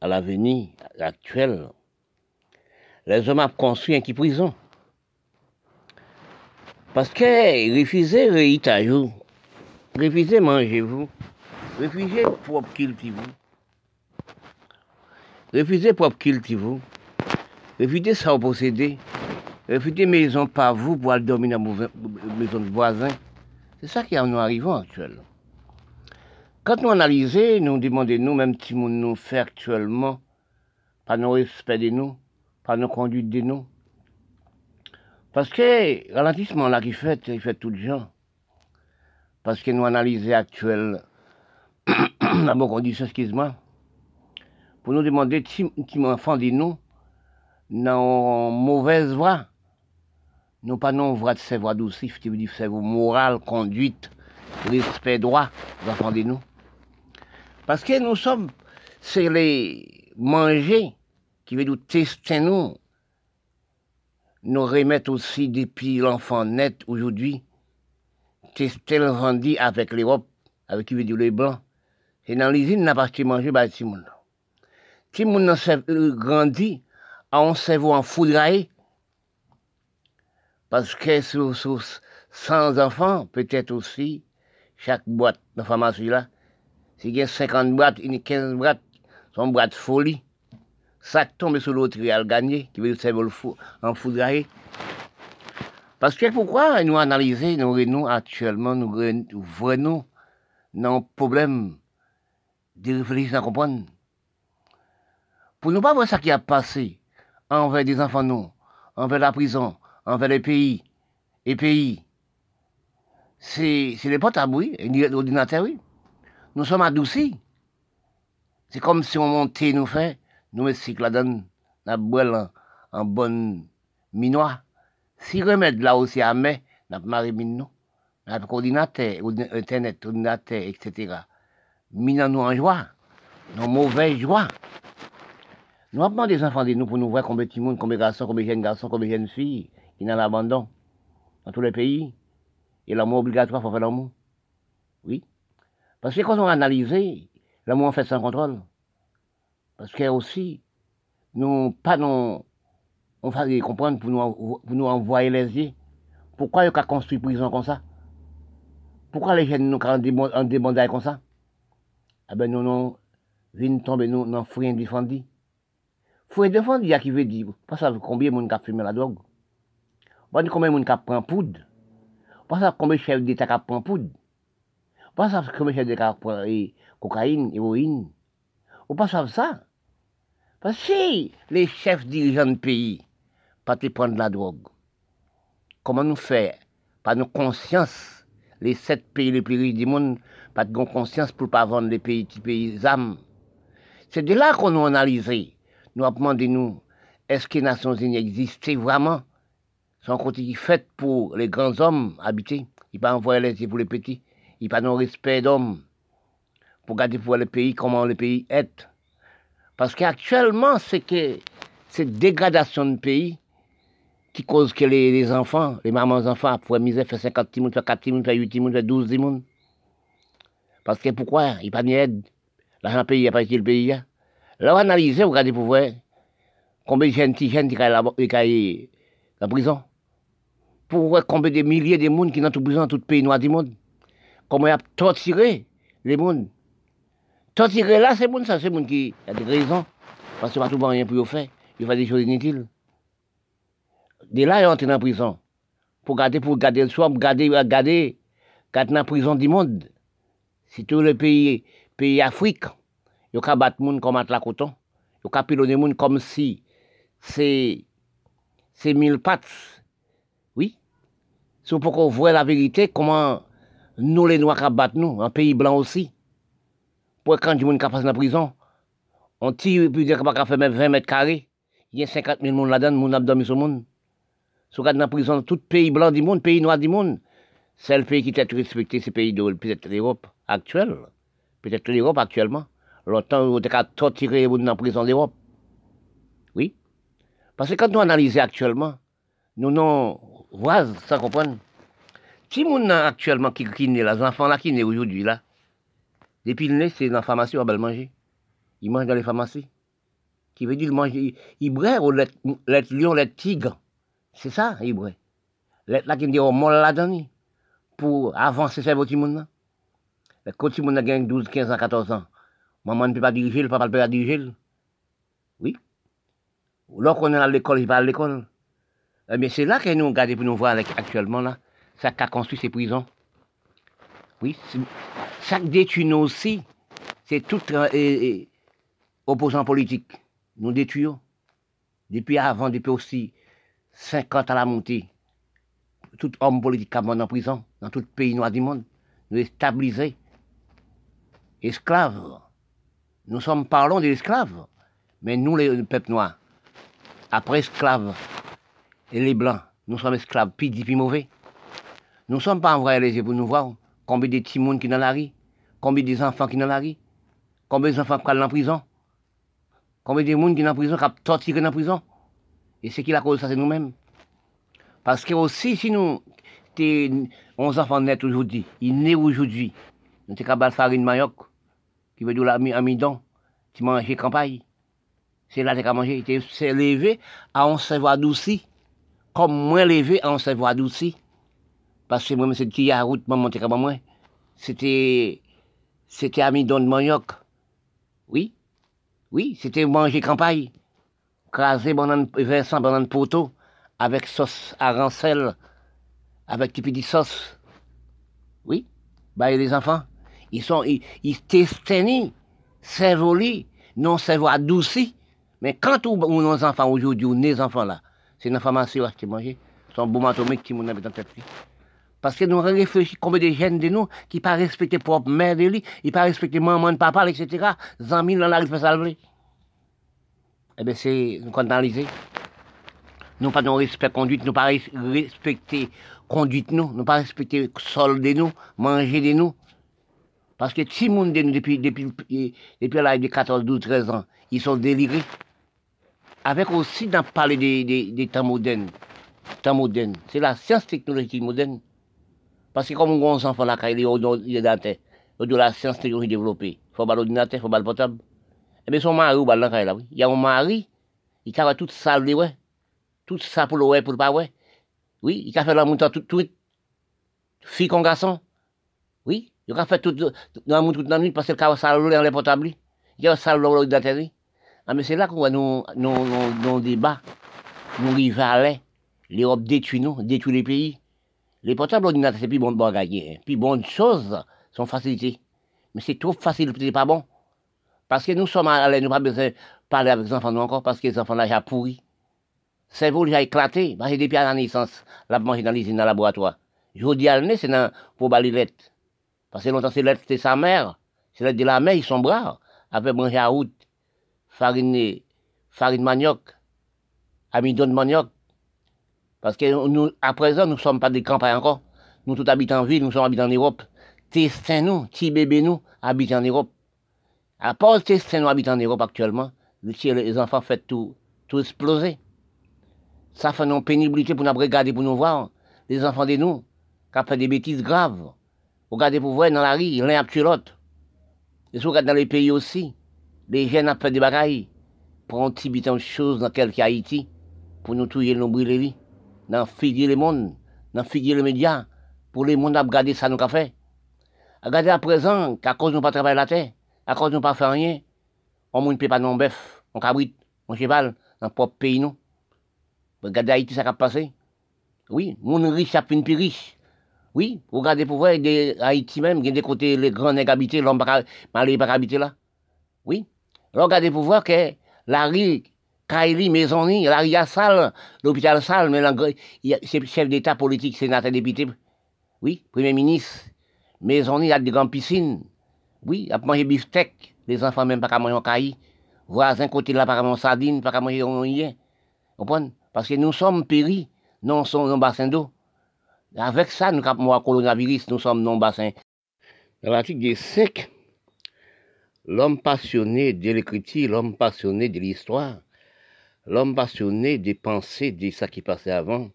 à l'avenir actuel. Les hommes ont construit un qui prison. Parce que refusez réitage vous, refusez mangez-vous, refusez propre cultivez-vous, refusez propre cultivez-vous, refusez ça vous possédez, refusez maison par vous pour aller dormir dans la maison de voisins. C'est ça qui nous arrivons actuellement. Quand nous analysons, nous demandons nous, même si nous nous fait actuellement, pas nos respect de nous, pas nos conduites de nous. Parce que ralentissement là qui fait, il fait tout le gens. Parce que nous analysons actuellement, la bonne condition, excuse-moi, pour nous demander si, si enfant de nous, dans mauvaise voie, nous pas non voie de ces voies douces, qui veut dire morale, conduite, respect droit, enfants de nous. Parce que nous sommes, c'est les manger qui veut nous tester nous. Nous remettre aussi depuis l'enfant net aujourd'hui, tester l'enfant dit avec l'Europe, avec qui veut dire les blancs. Et dans l'usine, n'a pas acheté manger, bah, si moun. Si moun euh, grandi, à un cerveau en foudraille, parce que sans enfants, peut-être aussi, chaque boîte de pharmacie là, si il y a 50 boîtes, a 15 boîtes, son boîte folie. Ça tombe sur l'autre, il a gagné, qui veut servir en foudraille. Parce que pourquoi nous analyser, nous nous actuellement, nous voyons nos problèmes de réfléchir à comprendre? Pour nous pas voir ça qui a passé envers des enfants nous, envers la prison, envers les pays, les pays. C'est les potes à bruit, l'ordinateur, oui nous sommes adoucis. C'est comme si on montait, nous fait, nous mettons la donne, la boîte en, bonne minois. Si remède là aussi à main, n'a pas nous, n'a internet, etc. Minant nous en joie, nos mauvais joie. Nous avons des enfants de nous pour nous voir combien de monde, combien de garçons, combien de jeunes garçons, combien de jeunes filles, qui dans l'abandon, dans tous les pays. Et l'amour obligatoire, il faire l'amour. Oui. Parce que quand on a analysé, l'amour fait sans contrôle. Parce que aussi, nous, pas non, on comprendre pour nous, pour nous envoyer les yeux. Pourquoi il a construit prison comme ça? Pourquoi les jeunes nous ont demandé comme ça? Eh ben, nous, nous, viennent tomber nous, dans fouille défendu. Fouille défendu, il y a qui veut dire, pas ça combien de monde a fumé la drogue. Pas combien de monde a pris poudre. Pas ça combien de chefs d'État a pris poudre. Pas ça comme j'ai des cocaïne, héroïne. Ou pas ça. Parce que si les chefs dirigeants de pays pas te prendre la drogue, comment nous faire? Pas nos conscience, les sept pays les plus riches du monde, pas de conscience pour pas vendre les pays, les pays âmes. C'est de là qu'on a analysé. Nous avons demandé nous, est-ce que les Nations Unies existaient vraiment? Sont côté fait pour les grands hommes habités. Ils pas envoyer les pour les petits il pas de respect d'homme pour garder pour le pays comment le pays est. Parce qu'actuellement, c'est que cette dégradation de pays qui cause que les, enfants, les mamans enfants, pour misère, fait 50 timons, fait 4 timons, fait 8 timons, fait 12 timons. Parce que pourquoi? Il n'y a pas d'aide. L'argent pays, il n'y a pas été le pays. Là, on analyse, vous regardez pour voir combien de jeunes, jeunes qui sont la prison. Pour voir combien de milliers de monde qui sont en prison dans tout le pays noir du monde comment il a torturé les gens. Torturer là, c'est bon, ça, c'est bon qui a des raisons. Parce que pas tout le rien pour faire. Il fait des choses inutiles. De là, il dans la prison. Pour garder, pour garder le soir, pour garder, garder, garder la prison du monde. Si tous les pays, pays Afrique, il y a battre gens comme la coton. Il y a pilonner gens comme si c'est, c'est mille pattes. Oui. C'est pour qu'on voit la vérité, comment nous, les Noirs, battent nous, un pays blanc aussi. Pour quand du monde qui passe dans la prison, on tire, puis dire qu'on va faire même 20 mètres carrés. Il y a 50 000 personnes là-dedans, monde a dormi sur le monde. Si dans la prison, tout pays blanc du monde, pays noir du monde, c'est le pays qui t'a respecté, c'est pays de l'Europe actuelle. Peut-être l'Europe actuellement. Longtemps, on a les gens dans la prison d'Europe. Oui. Parce que quand nous analysons actuellement, nous non, voilà, ça comprendre. Si moun actuellement qui, qui là, les enfants là qui naît aujourd'hui là, depuis le nez, c'est dans la pharmacie, on va le manger. Ils mangent dans les pharmacies. Qui veut dire manger, ils brèrent au lait, lion, lait tigre. C'est ça, ils brèrent. Lait là qui dit au mol là-dedans, pour avancer ce petit monde là. Quand petit monde a 12, 15 ans, 14 ans, maman ne peut pas diriger, papa ne peut pas diriger. Oui. Lorsqu'on est à l'école, il va à l'école. Mais c'est là que nous regardons pour nous voir actuellement là ça a construit ces prisons. Oui, qui détruit nous aussi, c'est tout opposant politique. Nous détruisons. Depuis avant, depuis aussi 50 à la montée, tout homme politique qui en prison, dans tout pays noir du monde, nous est Esclaves. Nous sommes parlons des esclaves. Mais nous, les peuples noirs, après esclaves, et les blancs, nous sommes esclaves, puis dit, puis mauvais. Nous ne sommes pas envoyés les yeux pour nous voir combien de petits monde qui dans la rue, combien des enfants qui dans la rue, combien d'enfants qui sont en prison, combien de monde qui sont en prison, qui dans prison? Et ce qui la cause, ça, c'est nous-mêmes. Parce que aussi, si nous, 11 enfants nés aujourd'hui, ils nés aujourd'hui, nous sommes capables de farine manioc, qui veut dire l'amidon, qui mange campagne. C'est là que tu as mangé. C'est élevé à un cerveau adouci, comme moins élevé à un cerveau adouci. Parce que moi, c'est qui à route, maman, comme moi. C'était, c'était amidon de manioc. Oui. Oui, c'était manger campagne. Craser banane, Vincent banane poteau, avec sauce arancelle, avec du petit sauce. Oui. Bah, les enfants, ils sont, ils, ils testent, cerveau non cerveau adouci. Mais quand on, nos enfants aujourd'hui, ou les enfants là, c'est une information à manger. Son boum atomique qui m'ont dans la tête. Parce que nous réfléchissons combien de jeunes de nous qui pas respecter propre mère de lui, qui pas respecter maman, papa, etc. Zami dans la salver. Eh bien, c'est nous analyser. Nous pas de respect conduite, nous pas respecter conduite nous, nous pas respecter sol de nous, manger de nous. Parce que si monde de nous depuis, depuis, depuis l'âge de 14, 12, 13 ans, ils sont délirés. Avec aussi dans parler des, des, des temps modernes. Temps modernes. C'est la science technologique moderne. Parce que comme on enfant là, quand il est ordinateur, de la science développée, faut faut pas le portable. Eh son mari. Il a un mari, il a tout ça. Tout ça pour le ouais, pour le. Oui, il a fait la montagne tout, tout, fille comme garçon. Oui, il a fait dans la parce qu'il a dans. Il a l'ordinateur. Ah, mais c'est là qu'on voit débats, l'Europe détruit nous, détruit les pays. Les portables ordinateurs, c'est plus bon de bagager. Hein. Puis bonnes choses sont facilités. Mais c'est trop facile, c'est pas bon. Parce que nous sommes à l'aise, nous pas besoin de parler avec les enfants encore, parce que les enfants là, j'ai pourri. Le cerveau, j'ai éclaté. Parce que depuis à la naissance, la manger dans l'usine, dans le laboratoire. Dis à c'est pour balayer lettre. Parce que longtemps, c'est lettre, c'est sa mère. C'est lettre de la mère, ils sont bras. Avec manger à route, farine, farine manioc, amidon de manioc, parce que nous, à présent, nous ne sommes pas des campagnes encore. Nous tous habitons en ville, nous sommes habitants en Europe. Testin nous, petits bébés nous, habitent en Europe. À part Testin nous habitons en Europe actuellement, les enfants font tout, tout exploser. Ça fait une pénibilité pour nous regarder, pour nous voir. Les enfants de nous, qui ont fait des bêtises graves. Regardez pour voir dans la rue, l'un a l'autre. Et si vous regardez dans les pays aussi, les jeunes ont fait des bagailles pour un petit de choses dans quelques Haïti, pour nous tuer, nous brûler dans figuer le monde, dans figuer les médias, pour les monde à regarder ça nous qu'a fait. Regardez à présent, qu'à cause nous pas travailler la terre, à cause nous pas faire rien, on ne peut pas non bœuf, on cabrit, on cheval, dans le propre pays nous. Regardez Haïti, ça a passé. Oui, mon riche a plus riche. Oui, regardez pour voir, Haïti même, il y a des côtés, les grands nègres habités, l'homme pas habiter là. Oui. Regardez pour voir que la rue Kaili, Maisonni, la RIA Salle, l'hôpital Salle, mais c'est chef d'État politique, sénateur, député. Oui, Premier ministre. Maisonni, il y a des grandes piscines. Oui, à manger bifteck. Les enfants même pas qu'à manger en caillis. Voisin côté là, pas qu'à manger sardine, pas qu'à manger rien. Comprenez? Parce que nous sommes péris, nous sommes dans bassin d'eau. Avec ça, nous avons un coronavirus, nous sommes le bassin. Dans l'article des sec, l'homme passionné de l'écriture, l'homme passionné de l'histoire, l'homme passionné des pensées de ça qui passait avant,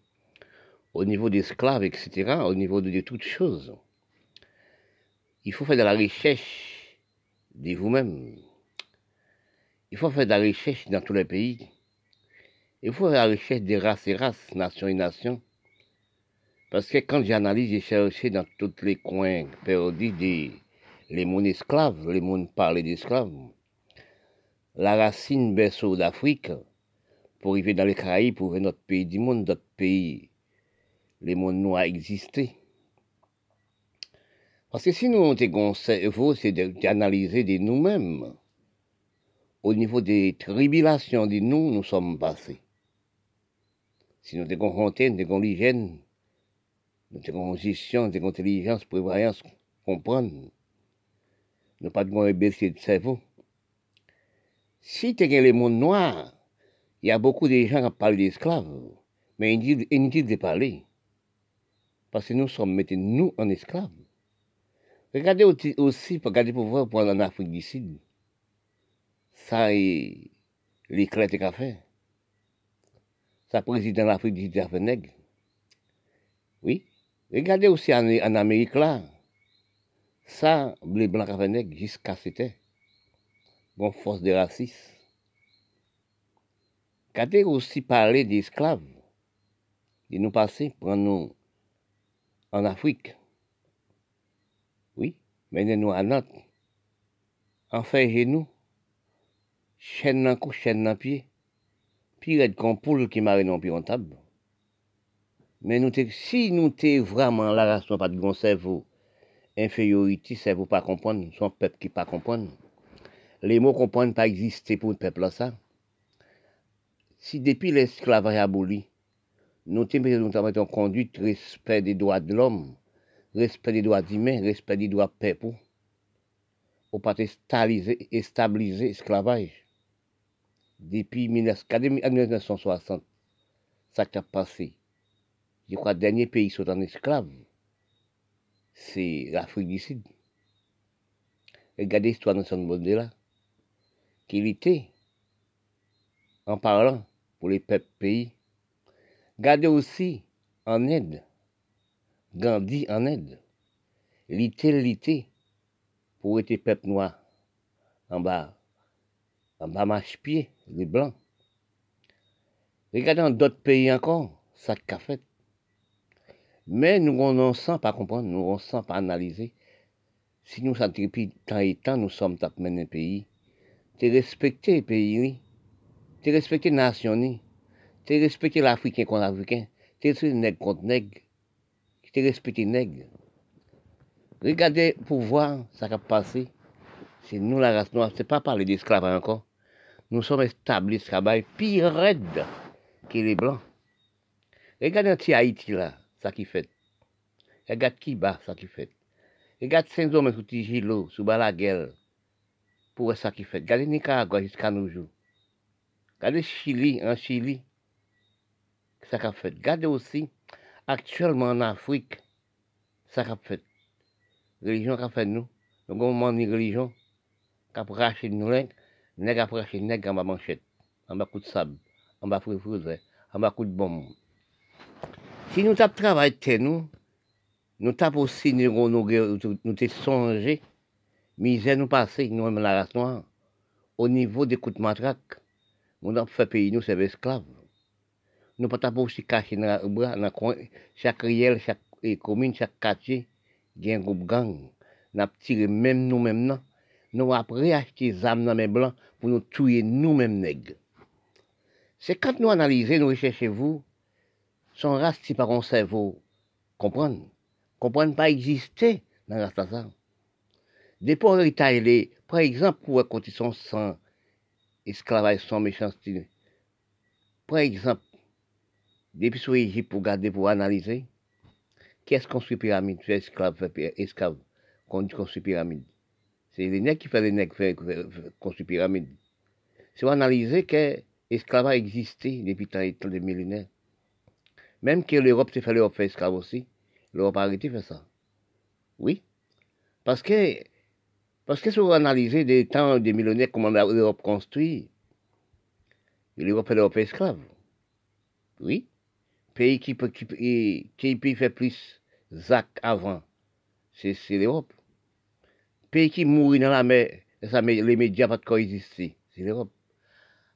au niveau des esclaves, etc., au niveau de, toutes choses. Il faut faire de la recherche de vous-même. Il faut faire de la recherche dans tous les pays. Il faut faire de la recherche des races et races, nations et nations. Parce que quand j'analyse, j'ai cherché dans tous les coins perdus des les mondes esclaves, les mondes parlent d'esclaves. La racine berceau d'Afrique, pour arriver dans les Caraïbes, pour notre pays du monde, d'autres pays, les mondes noirs existaient. Parce que si nous avons un cerveau, c'est d'analyser de nous-mêmes. Au niveau des tribulations de nous, nous sommes passés. Si nous avons confrontés, nous nous gestion, nous intelligence, prévoyance, comprendre. Nous pas de baisser de cerveau. Si tu as les mondes noirs, il y a beaucoup de gens qui parlent d'esclaves, mais inutiles de parler. Parce que nous sommes mettez nous en esclaves. Regardez aussi, regardez pour voir pour en Afrique du Sud. Ça est l'éclat de café. Ça président de l'Afrique du Sud a fait nègre. Oui. Regardez aussi en, Amérique là. Ça, les blancs a fait nègre jusqu'à c'était. Bon, force de racisme. Regardez aussi parler d'esclaves. De nous passer, prendre nous en Afrique. Oui, menez-nous à Nantes. Enfin, nous, chaîne dans cou, chaîne dans pied, pire qu'on poule qui marre non en table. Mais nous si nous sommes vraiment la race, pas de bon cerveau, infériorité, cerveau pas comprendre, son peuple qui pas comprendre. Les mots comprennent pas exister pour le peuple ça. Si depuis l'esclavage aboli, nous avons conduite respect des droits de l'homme, respect des droits humains, respect des droits peuple, pour pas stabiliser, l'esclavage. Depuis 1960, ça qui a passé. Je crois que le dernier pays qui sont en esclave, c'est l'Afrique du Sud. Regardez l'histoire de son monde là, qu'il était, en parlant pour les peuples pays, Gardez aussi en aide. Gandhi en aide. L'ité, pour être peuple noir. En bas, en bas marche-pied, les blancs. Regardez dans d'autres pays encore, ça qu'a fait. Mais nous, on ne sent pas comprendre, nous, on ne sent pas analyser. Si nous sommes depuis tant et temps, nous sommes tapés un pays. Tu respecter le pays, oui. Tu respecter la nation, tu respecté l'Africain contre l'Africain. Tu respecté nègre contre nègre. Tu respecté nègre. Regardez pour voir ce qui a passé. C'est nous la race noire. Ce n'est pas parler d'esclavage encore. Nous sommes établis travail pire que les blancs. Regardez un petit Haïti là, ça qui fait. Regarde qui bat, ça qui fait. Regarde Saint-Domingue sous Tigilo, sous Balaguer, pour ça qui fait. Regardez Nicaragua jusqu'à nos jours. Regardez Chili, en Chili, ça qu'a fait. Regardez aussi, actuellement en Afrique, ça qu'a fait. Religion qu'a fait nous. Nous avons moment de religion, qu'a racheté nous, nèg a racheté nèg en bas manchette, en bas coup de sable, en bas fruit en bas coup de bombe. Si nous tapons travail de nous, nous tapons aussi, nous nous, nous, nous songé, misère nous passer, nous la race noire, au niveau des coups de matraque, nous avons fait pays, nous, c'est esclaves. Nous pas taper aussi cacher dans dans chaque riel, chaque commune, chaque quartier, un groupe gang. Nous avons tiré même nous avons réacheté des armes dans les blancs pour nous tuer nous-mêmes nègres. C'est quand nous analysons, nous recherchons vous, son race, si par un cerveau, comprendre, comprendre pas exister dans la race Des pauvres héritages, par exemple, pour son sang, esclavage, son méchanceté. Par exemple, depuis sur Égypte pour garder, pour analyser, qui est-ce construit pyramide, fait esclave, fait esclave, qu'on construit pyramide. C'est les nègres qui font les nègres faire, construire pyramide. C'est analyser que l'esclavage existé depuis tant de millénaires. Même que l'Europe s'est fait l'Europe faire esclave aussi. L'Europe a arrêté de faire ça. Oui. Parce que, parce que si vous analysez des temps des millénaires, comment l'Europe construit, l'Europe fait l'Europe esclave. Oui. Pays qui, qui, qui, fait plus ZAC avant, c'est l'Europe. Pays qui mourit dans la mer, les médias pas de quoi exister, c'est l'Europe.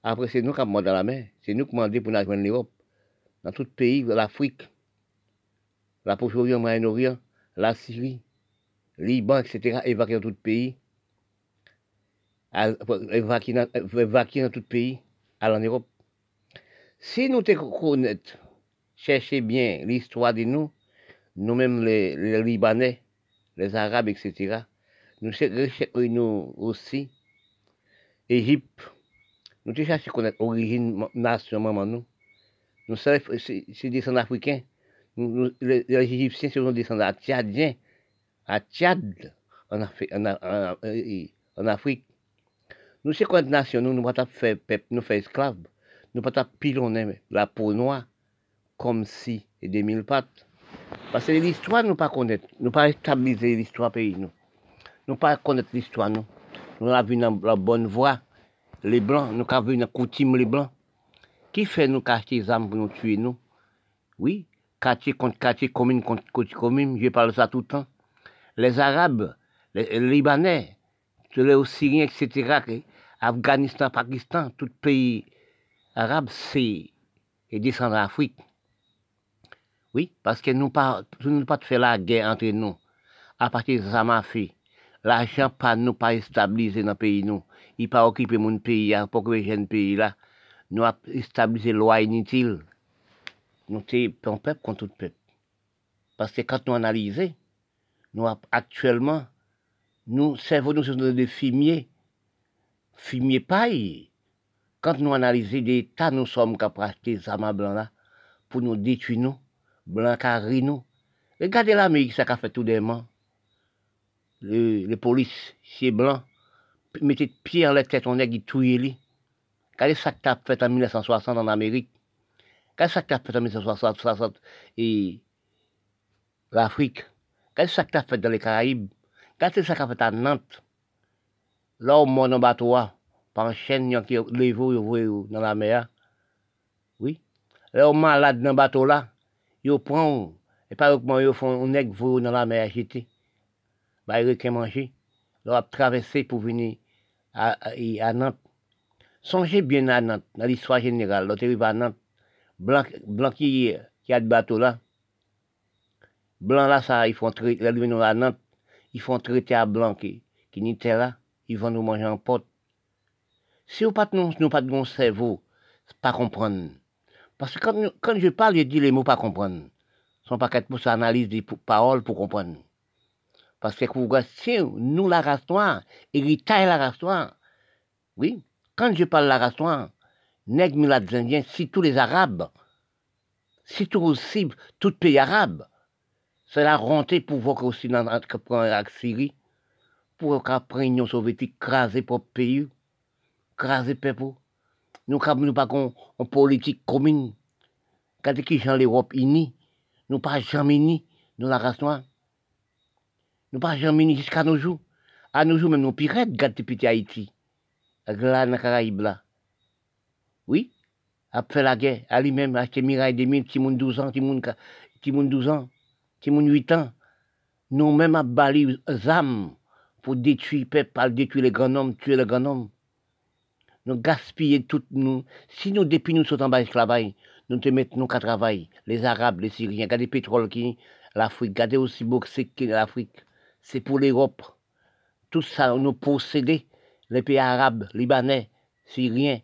Après, c'est nous qui sommes dans la mer, c'est nous qui demandons pour nous l'Europe. Dans tout pays, l'Afrique, la Proche-Orient, Moyen-Orient, la Syrie, Liban, etc., évacuer tout pays, évacuer dans, dans tout pays, aller en Europe. Si nous te connaissons, cherchez bien l'histoire de nous, nous-mêmes les, Libanais, les Arabes, etc., nous cherchons aussi, Égypte, nous cherchons à connaître l'origine nation, maman, nous. Nous sommes des descendants africains. les, Égyptiens sont des descendants tchadiens, à Tchad. En, Afrique. Nous, c'est quoi nation, nous, nous pas faire peuple, nous faire esclaves. Nous pas pilonner la peau noire comme si, et des mille pattes. Parce que l'histoire, nous pas connaître. Nous pas stabiliser l'histoire pays, nous. Nous pas connaître l'histoire, nous. Nous avons vu la bonne voie. Les blancs, nous avons vu dans la coutume les blancs. Qui fait nous cacher les armes pour nous tuer, nous? Oui, quartier contre quartier, commune contre commune, je parle ça tout le temps. Les Arabes, les, Libanais, les Syriens, etc., Afghanistan, Pakistan, tout pays arabe, c'est descendre d'Afrique. Oui, parce que nous pas, nous pas fait la guerre entre nous. À partir de ça m'a fait. L'argent pas nous pas dans le pays nous. Il pas occupé mon pays, pour que les pays là. Nous avons stabilisé loi inutile. Nous sommes un peuple contre tout peuple. Parce que quand nous analysons, nous actuellement, nous servons nous sur des fumiers. Fumiers paille. Quand nous analysons des tas, nous sommes capables de des armes blancs là pour nous détruire nous blanc nous. Regardez l'Amérique, ça a fait tout des mains. Les, polices, c'est blanc, mettez pied en la tête, on est qui touille Regardez ça que fait en 1960 en Amérique. Regardez ça que fait en 1960 et l'Afrique. Regardez ça que fait dans les Caraïbes. Regardez ça qu'a fait à Nantes. Là, au monde en bateau, par chaîne, qui les dans la mer. Oui. Là, au malade dans le bateau là yo prend, et pas comment yo font un nègre dans la mer agitée. Bah, il a manger. Ils a traversé pour venir à, à, Nantes. Songez bien à Nantes, dans l'histoire générale. L'autre arrive à Nantes. Blanc, blanc qui, qui a de bateau là. Blanc là, ça, ils font traiter, à Nantes. Ils font traiter à blanc qui, n'était là. Ils vont nous manger en pote. Si vous pas nous, pas de bon cerveau, pas comprendre. Parce que quand, je parle, je dis les mots pas comprendre. Sont pas quatre pour analyse des paroles pour comprendre. Parce que vous nous, la race noire, héritage la race noire. Oui, quand je parle la race noire, nègres, mulâtres, indiens, si tous les arabes, si tout aussi, tout pays arabe, c'est la rentrée pour voir aussi dans la Syrie, pour qu'après l'Union soviétique craser pour pays, craser peuple. Nous n'avons pas en politique commune. Quand qui gens l'Europe unie, nous pas jamais unis, nous la race noire. Nous pas jamais unis jusqu'à nos jours. À nos jours, même nos pirates gardent depuis Haïti. Là, dans Caraïbes, là. Oui? Après la guerre, à lui-même, acheter Miraille des mille, Timoun 12 ans, Timoun 12 ans, Timoun 8 ans. Nous-mêmes, à bali âmes pour détruire le peuple, détruire les grands hommes, tuer les grands hommes nous gaspiller tout nous. Si nous, depuis nous sommes en bas esclavage, nous te mettons qu'à travail. Les Arabes, les Syriens, regardez le pétrole qui, l'Afrique, regardez aussi bauxite qui l'Afrique. C'est pour l'Europe. Tout ça, nous posséder. Les pays arabes, libanais, syriens,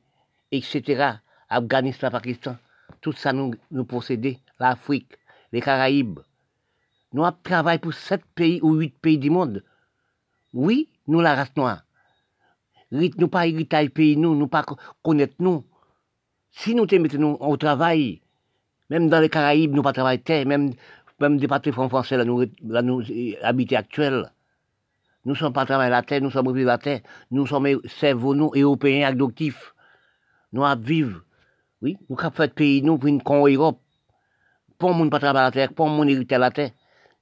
etc., Afghanistan, Pakistan, tout ça nous, nous posséder. L'Afrique, les Caraïbes. Nous travaillons pour sept pays ou huit pays du monde. Oui, nous la race noire nous pas héritage pays nous, nous pas connaître nous. Si nous te mettons au travail, même dans les Caraïbes, nous pas travailler même, même des patrons français, là, nous, là, nous habiter actuels, Nous sommes pas travailler la terre, nous sommes vivre la terre. Nous sommes cerveaux, nous, européens adoptifs. Nous à vivre. Oui, nous avons fait pays, nous, pour une con Europe. Pour ne pas travailler la terre, pour mon hériter la terre.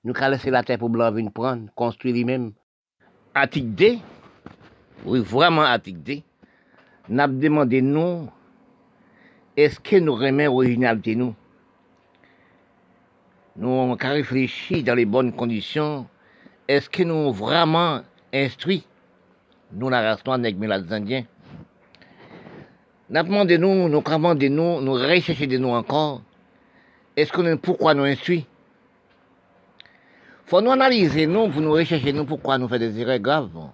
Nous avons laissé la terre pour blanc venir prendre, construire lui-même. Attic D, oui, vraiment Attic D, n'a demandé nous, est-ce que nous remet originalité nous? Nous avons réfléchi dans les bonnes conditions est-ce que nous vraiment instruit nous la race noire les Indiens Nous demandé nous, nous demandé nous, nous rechercher de nous encore. Est-ce que pourquoi nous instruit? Faut nous analyser nous pour nous rechercher nous pourquoi nous faisons des erreurs graves.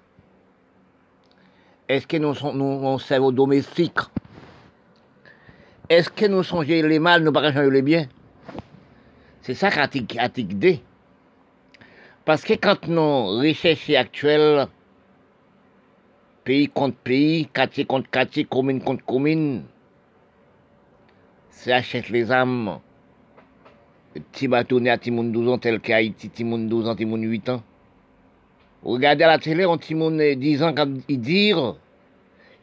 Est-ce que nous sommes nous, cerveau domestique? Est-ce que nous songeons les mal, nous pas les biens? C'est ça qu'article D. Parce que quand nos recherches actuelles, pays contre pays, quartier contre quartier, commune contre commune, c'est achète les âmes. Petit bateau né à Timoun 12 ans, tel qu'Haïti, Timoun 12 ans, Timoun 8 ans. Regardez à la télé, on Timoun 10 ans, quand ils disent,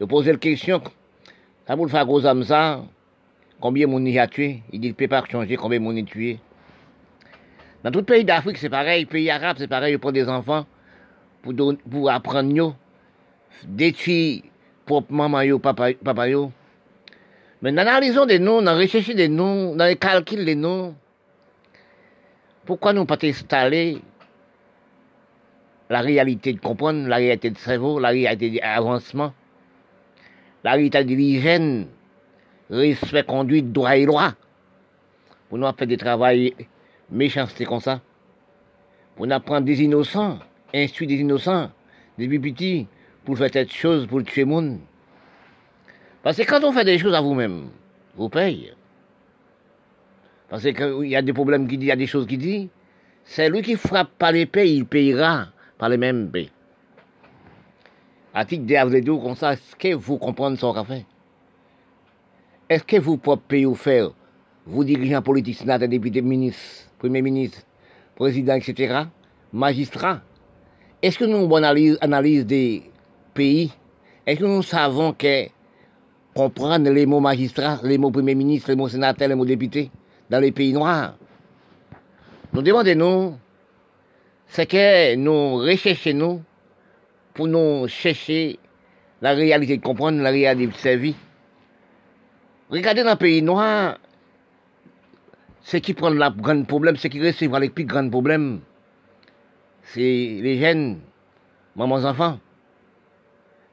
ils posent la question, ça vous le faire gros âme ça, combien mon y a tué? Il dit, ne peut pas changer combien mon y a tué? Dans tout pays d'Afrique, c'est pareil. Pays arabe, c'est pareil. Ils prennent des enfants pour, pour apprendre, nous, détruire propre maman, yo, papa, papa yo. L'analyse des noms, dans la recherche des noms, dans le calcul des noms, pourquoi nous pas installer la réalité de comprendre, la réalité de cerveau, la réalité d'avancement, la réalité de l'hygiène, respect, conduite, droit et loi, pour nous faire des travail méchanceté comme ça. Pour apprendre des innocents, instruire des innocents, des petits, pour faire cette chose, pour tuer le monde. Parce que quand on fait des choses à vous-même, vous payez. Parce qu'il y a des problèmes qui disent, il y a des choses qui disent, c'est lui qui frappe par les pays, il payera par les mêmes pays. À titre de comme ça, est-ce que vous comprenez ce qu'on fait Est-ce que vous pouvez payer ou faire, vous dirigeants politiques, sénateurs, députés, ministres, Premier ministre, président, etc., magistrat. Est-ce que nous analysons analyse des pays? Est-ce que nous savons que comprendre les mots magistrat, les mots premier ministre, les mots sénateur, les mots député? Dans les pays noirs Nous demandons, c'est que nous recherchons pour nous chercher la réalité, comprendre la réalité de sa vie. Regardez dans les pays noirs, ce qui prend le grand problème, ce qui recevra les plus grands problèmes, c'est les jeunes, mamans, enfants.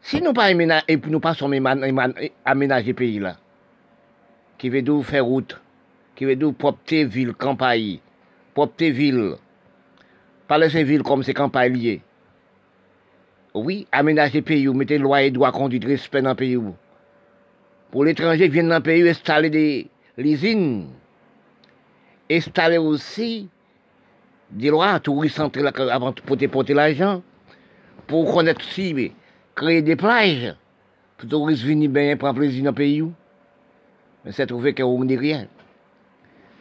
Si nous pas et nous pas le pays là, qui veut nous faire route, qui veut nous propter ville, campagne, propter ville, pas laisser ville comme c'est campagne liées. Oui, aménager pays, mettez loi et droit conduite, respect dans le pays. Pour l'étranger qui viennent dans le pays, installer des usines installer aussi des lois touristes avant de porter l'argent, pour connaître aussi, créer des plages, pour touristes venir bien prendre plaisir dans le pays. Mais c'est trouvé qu'on n'est rien.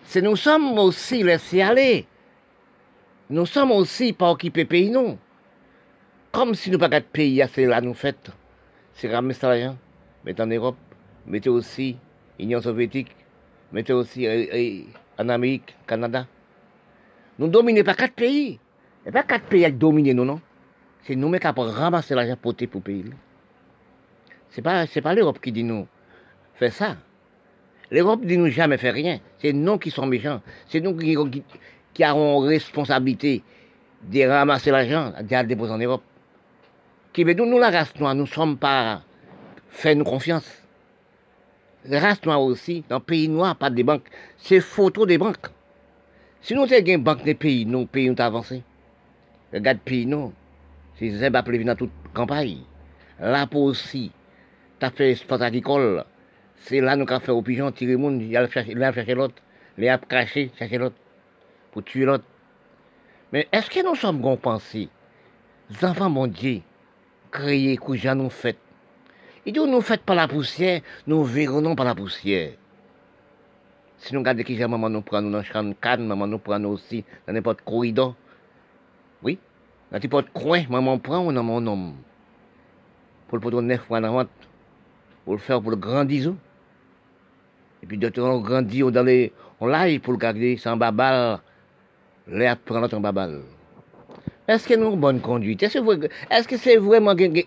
C'est nous sommes aussi laissés aller. Nous sommes aussi pas occupés pays, non. Comme si nous pas de pays assez là, nous fait. C'est ramasser l'argent, mettez en Europe, mettez aussi Union soviétique, mettez aussi. Euh, euh, en Amérique, Canada. Nous dominons pas quatre pays. Et pas quatre pays qui dominent nous, non. C'est nous qui avons ramassé l'argent pour le pays. Ce n'est pas, pas l'Europe qui dit nous, fais ça. L'Europe dit nous jamais fait rien. C'est nous qui sommes méchants. C'est nous qui, qui, avons responsabilité de ramasser l'argent, de le déposer en Europe. Qui veut nous, nous la race noire, nous ne sommes pas fait nous confiance. La race noire aussi, dans le pays noir, pas de banques. C'est photo des banques. Si nous avons une banque des pays, nos pays ont avancé. Regarde pays, non. C'est Zimbabwe dans toute campagne. Là, pour aussi, tu as fait sport agricole. C'est là nous avons fait au pigeon, tirer le monde, il a chercher l'autre. Les a craché, chercher l'autre. Pour tuer l'autre. Mais est-ce que nous sommes bons pensés? Les enfants, mon Dieu, créés, que nous fait il dit, nous faites pas la poussière, nous verrons par la poussière. Si nous regardons qui maman nous prend, nous dans de canne, maman nous prend aussi dans n'importe corridor. Oui, dans tes portes coin, maman prend ou dans mon nom. Pour le poteau neuf dans pour le faire pour le grandir. Et puis de temps grandir dans les, on l'aille pour le garder sans babal, l'air prendre en babal. Est-ce que nous avons bonne conduite? Est-ce que c'est vraiment qu'il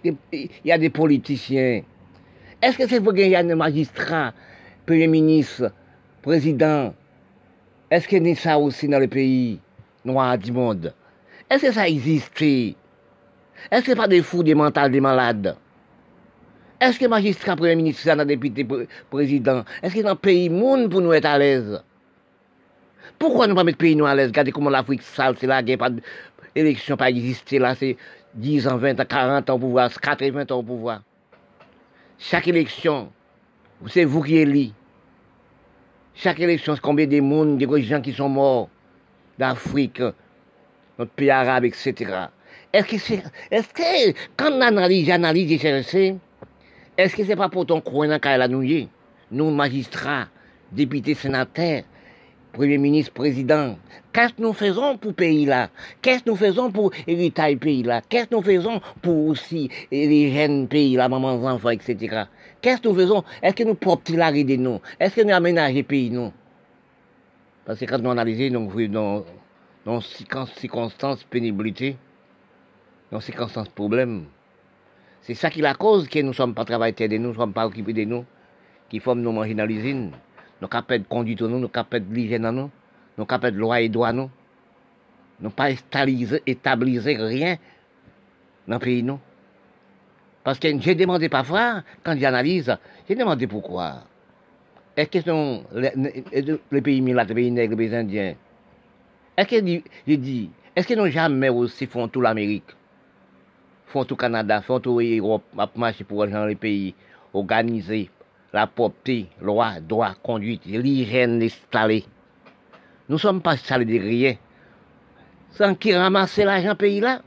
y a des politiciens? Est-ce que c'est vrai qu'il y a des magistrats, premier ministre, président? Est-ce qu'il y a ça aussi dans le pays noir du monde? Est-ce que ça existe? Est-ce que pas des fous, des mentales, des malades? Est-ce que magistrat, premier ministre, un député, président Est-ce que le pays monde pour nous être à l'aise? Pourquoi ne pas mettre pays nous à l'aise? Regardez comment l'Afrique sale, c'est là, il n'y a pas d'élection pas existé là, c'est 10 ans, 20 ans, 40 ans au pouvoir, 80 ans au pouvoir. Chaque élection, c'est vous qui élevez. Chaque élection, c'est combien de monde, des gens qui sont morts d'Afrique, notre pays arabe, etc. Est-ce que c'est, est-ce que, quand on analyse, analyse et cherche, est-ce que c'est pas pour ton coin la nous, nous magistrats, députés, sénateurs, Premier ministre, président, qu'est-ce que nous faisons pour ce pays-là Qu'est-ce que nous faisons pour hériter le pays-là Qu'est-ce que nous faisons pour aussi les jeunes pays, la maman, enfants, etc. Qu'est-ce que nous faisons? Est-ce que nous propres de nous Est-ce que nous aménageons le pays, nous? Parce que quand nous analysons, nous voyons dans, dans circonstances, pénibilité, dans circonstances, problèmes. C'est ça qui est la cause que nous ne sommes pas travailleurs de nous, nous ne sommes pas occupés de nous, qui font nous manger dans l'usine nous de conduite nous, nous capables de l'hygiène nous, nous de loi et droit nous. Nous pas établir rien dans le pays. Parce que j'ai demandé parfois, quand j'analyse, j'ai demandé pourquoi. Est-ce que les, pays milates, les pays nègres, les pays indiens? Est-ce que j'ai dit, est-ce qu'ils n'ont jamais aussi font tout l'Amérique? Font tout Canada, font tout l'Europe, marcher pour les pays organisés, la propreté, loi, droit, conduite, l'hygiène installée. Nous ne sommes pas installés de rien. Sans qui ramasser l'argent pays là.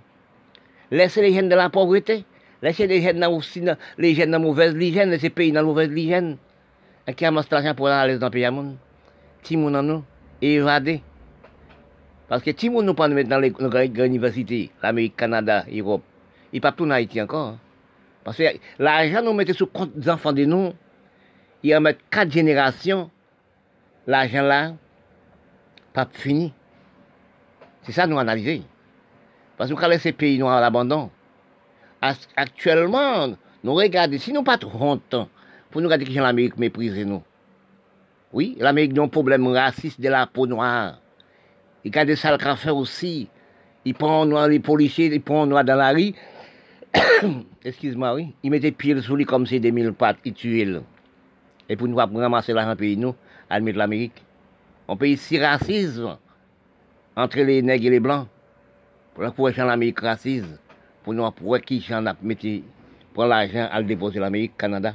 Laissez les jeunes de la pauvreté. Laissez les jeunes aussi, les jeunes dans mauvaise hygiène, laissez les pays dans mauvaise hygiène. Et qui ramasse l'argent pour aller dans le pays à monde. Timoun en nous, évader. Parce que Timoun nous mettre dans les grandes universités, l'Amérique, Canada, Europe. Il pas tout en Haïti encore. Hein. Parce que l'argent nous mettons sur compte des enfants de nous il va mettre quatre générations, l'argent là, pas fini. C'est ça nous analyser. Parce que nous laisser ces pays noirs à l'abandon. Actuellement, nous regardons, si nous pas trop honte, pour nous regarder que l'Amérique méprise nous. Oui, l'Amérique a un problème raciste de la peau noire. Il a des sales fait aussi. Il prend noir les policiers, il prend noir dans la rue. Excuse-moi, oui. Il met des pieds sous lui comme c'est des mille pattes, il tue. Et pour nous ramasser l'argent pays, nous, de l'Amérique. On pays si racisme entre les nègres et les blancs. Pour la l'Amérique raciste. Pour nous, pour qui j'en a pour l'argent à le déposer l'Amérique, Canada.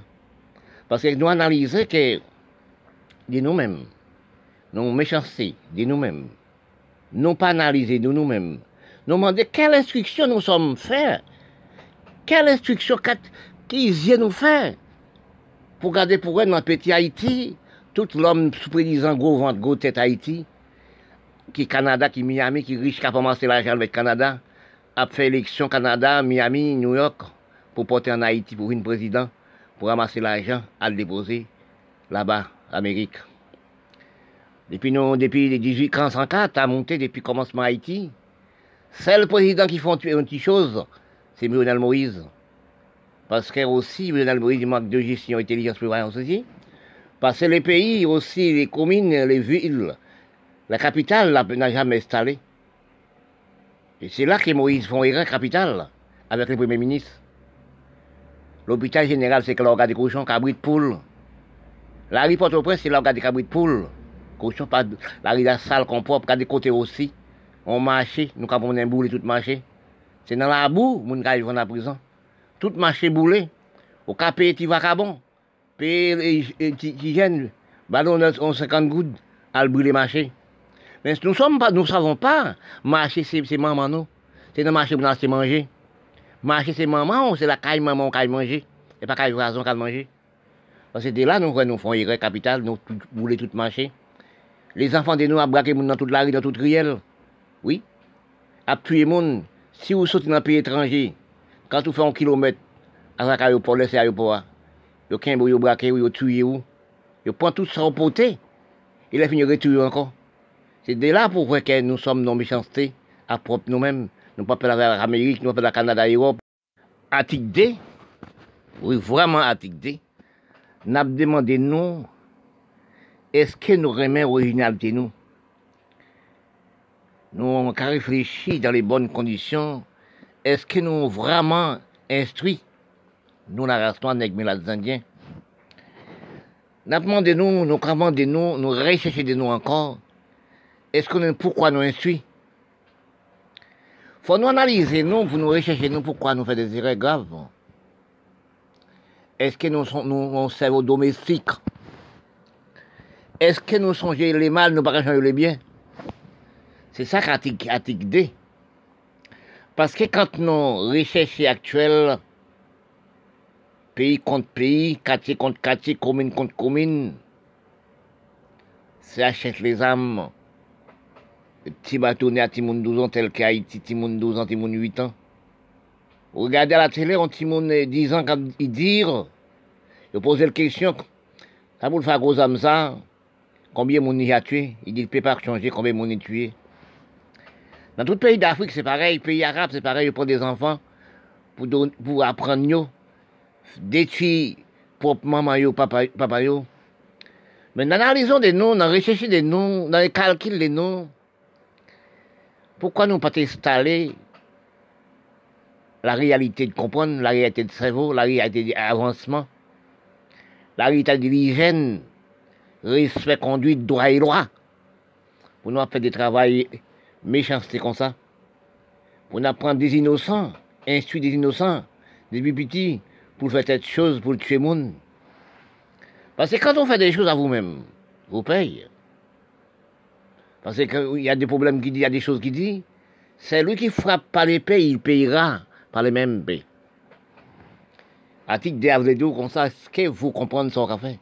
Parce que nous analysons que de nous-mêmes, nous méchanceté de nous-mêmes, nous pas analyser de nous-mêmes, nous demander quelle instruction nous sommes faits, quelle instruction qu'ils nous fait pour garder pour elle dans petit Haïti, tout l'homme sous-prédisant gros ventre, gros tête Haïti, qui Canada, qui Miami, qui riche, qui a commencé l'argent avec Canada, a fait élection Canada, Miami, New York, pour porter en Haïti pour une président, pour ramasser l'argent, à le déposer là-bas, Amérique. Depuis, nous, depuis 1804, à monté depuis le commencement Haïti, c'est le président qui font une petite chose, c'est Lionel Moïse. Parce que aussi, Lionel Moïse manque de gestion intelligence prévoyance aussi. Parce que les pays aussi, les communes, les villes, la capitale n'a jamais installé. Et c'est là que Moïse font erreur capitale avec le Premier ministre. L'hôpital général, c'est que l'organe des cochons, cabri de poule. La rue Port-au-Prince, c'est l'organe des cabri de poule. Pas la rue de la salle qu'on propre, des côtés aussi. On marche, nous avons un boule et tout marché. C'est dans la boue, nous avons en prison tout marché boulé. Au cas payer petit vacabon. Payer les jeunes. Ballon on 50 gouttes à brûler marché. Mais nous sommes pas, nous savons pas, marché c'est maman nous. C'est dans le marché pour nous manger. Marché c'est maman c'est la caille maman qui manger. Et pas caille voisin qui manger. Parce que de là, nous, nous faisons une capitale, nous bouler tout marché. Les enfants de nous ont braqué dans toute la rue, dans toute riel. Oui. À tuer monde Si ou soti nan pi etranje, kant ou fè an kilomet, asak a yo pou lese a yo pou a, yo kenbo yo brake ou, yo tuye ou, yo pon tout sa repote, e la fin yo retuye ankon. Se de la pou kwen ke nou som nan mechanste, aprop nou men, nou pa pe la Amerik, nou pa pe la Kanada, Europe. Atik de, oui, vreman atik de, nap demande nou, eske nou remen orijinalite nou? Nous avons réfléchi dans les bonnes conditions, est-ce que nous vraiment instruits, nous la race noire, les Indiens Nous demandé nous, nous avons demandé nous, nous rechercher de nous encore, est-ce que nous, pourquoi nous instruits? Faut nous analyser, nous, pour nous rechercher, nous, pourquoi nous faisons des erreurs graves. Est-ce que nous sommes, nous, cerveau domestique? Est-ce que nous songeons les mal, nous changer les biens? C'est ça qu'article D. Parce que quand nous recherchons actuels, pays contre pays, quartier contre quartier, commune contre commune, c'est achète les âmes petit bateau né à Timoun 12 ans, tel qu'Haïti, Timoun 12 ans, Timoun 8 ans. Regardez à la télé, on Timoun 10 ans, quand il dit, il pose la question, ça vous le faire gros âme ça, combien mon y a tué Il dit, il ne peut pas changer combien mon y a tué. Dans tout pays d'Afrique, c'est pareil, pays arabe, c'est pareil, il prend des enfants pour, apprendre, yo, détruire proprement maman, papa, papa yo. Mais dans l'analyse des noms, dans la recherche des noms, dans les calculs des noms, pourquoi nous pas installer la réalité de comprendre, la réalité de cerveau, la réalité d'avancement, la réalité de l'hygiène, respect, conduite, droit et loi, pour nous faire des travail méchanceté comme ça, pour nous apprendre des innocents, instruire des innocents, des petits, pour faire cette chose, pour tuer monde. Parce que quand on fait des choses à vous-même, vous payez. Parce qu'il y a des problèmes qui disent, il y a des choses qui disent. C'est lui qui frappe par pays, il payera par les mêmes. À titre de comme ça, est-ce que vous comprenez qu'on fait?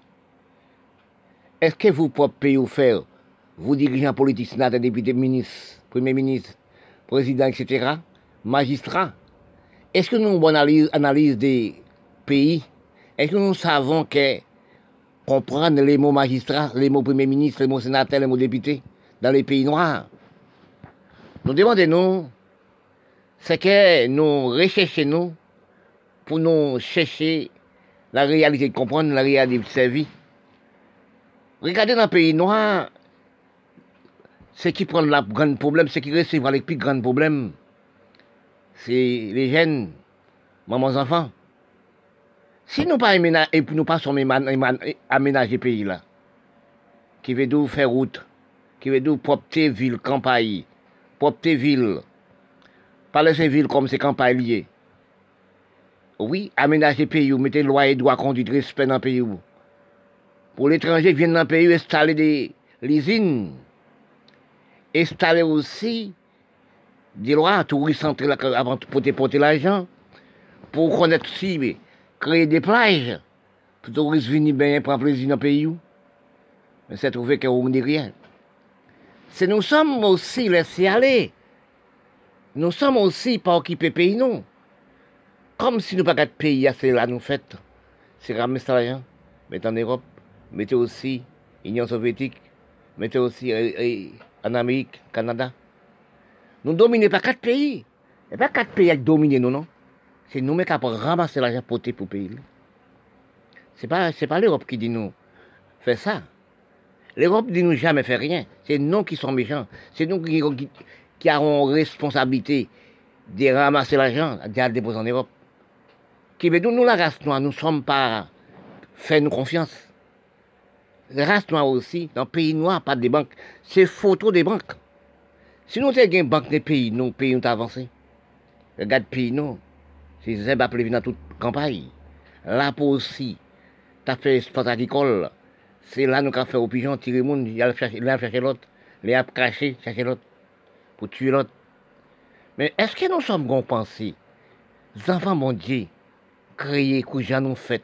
Est-ce que vous pouvez payer ou faire, vous dirigeants politiques, sénateurs, députés, ministres, premiers ministres, présidents, etc., magistrats, est-ce que nous avons analyse, des pays? Est-ce que nous savons que comprendre les mots magistrats, les mots premier ministre, les mots sénateurs, les mots députés dans les pays noirs? Nous demandons, c'est que nous recherchons pour nous chercher la réalité comprendre, la réalité de servir. Regardez dans les pays noirs, ce qui prend le grand problème, ce qui recevra les plus grands problèmes, c'est les jeunes, mamans, enfants. Si nous pas et nous pas aménager pays là, qui veut nous faire route, qui veut dire propre ville, campagne, propre ville. Pas laisser ville comme c'est campagne lié. Oui, aménager pays, mettez loi et droit conduite, respect dans le pays. Pour l'étranger viennent dans le pays, installer des usines. Installer aussi des lois, touristes avant de porter l'argent. Pour connaître aussi, créer des plages. Pour touristes venir bien prendre plaisir dans le pays. Mais c'est trouvé qu'on n'est rien c'est nous sommes aussi laissés aller. Nous sommes aussi pas occupés pays, non. Comme si nous pas de pays assez là, nous faites. C'est ramasser l'argent, mettez en Europe, mettez aussi Union soviétique, mettez aussi euh, en Amérique, Canada. Nous dominons pas quatre pays. Et pas quatre pays qui dominent nous, non? C'est nous qui avons ramassé l'argent pour le pays. Ce n'est pas, pas l'Europe qui dit nous, fais ça. L'Europe ne nous jamais fait rien. C'est nous qui sommes méchants. C'est nous qui, qui, avons responsabilité de ramasser l'argent, de le déposer en Europe. Qui veut nous, la race nous ne sommes pas fait nous confiance. La race noire aussi, dans le pays noir, pas de banques. C'est photo des banques. Si nous avons une banque des pays, nos pays ont avancé. Regarde pays, non. C'est Zeb appelé dans toute campagne. Là, aussi, tu as fait sport agricole. C'est là nous avons fait au pigeon, tirer le monde, il a chercher l'autre, il a craché, chercher l'autre, pour tuer l'autre. Mais est-ce que nous sommes bons pensés Les enfants, mon Dieu, créés, que nous fait.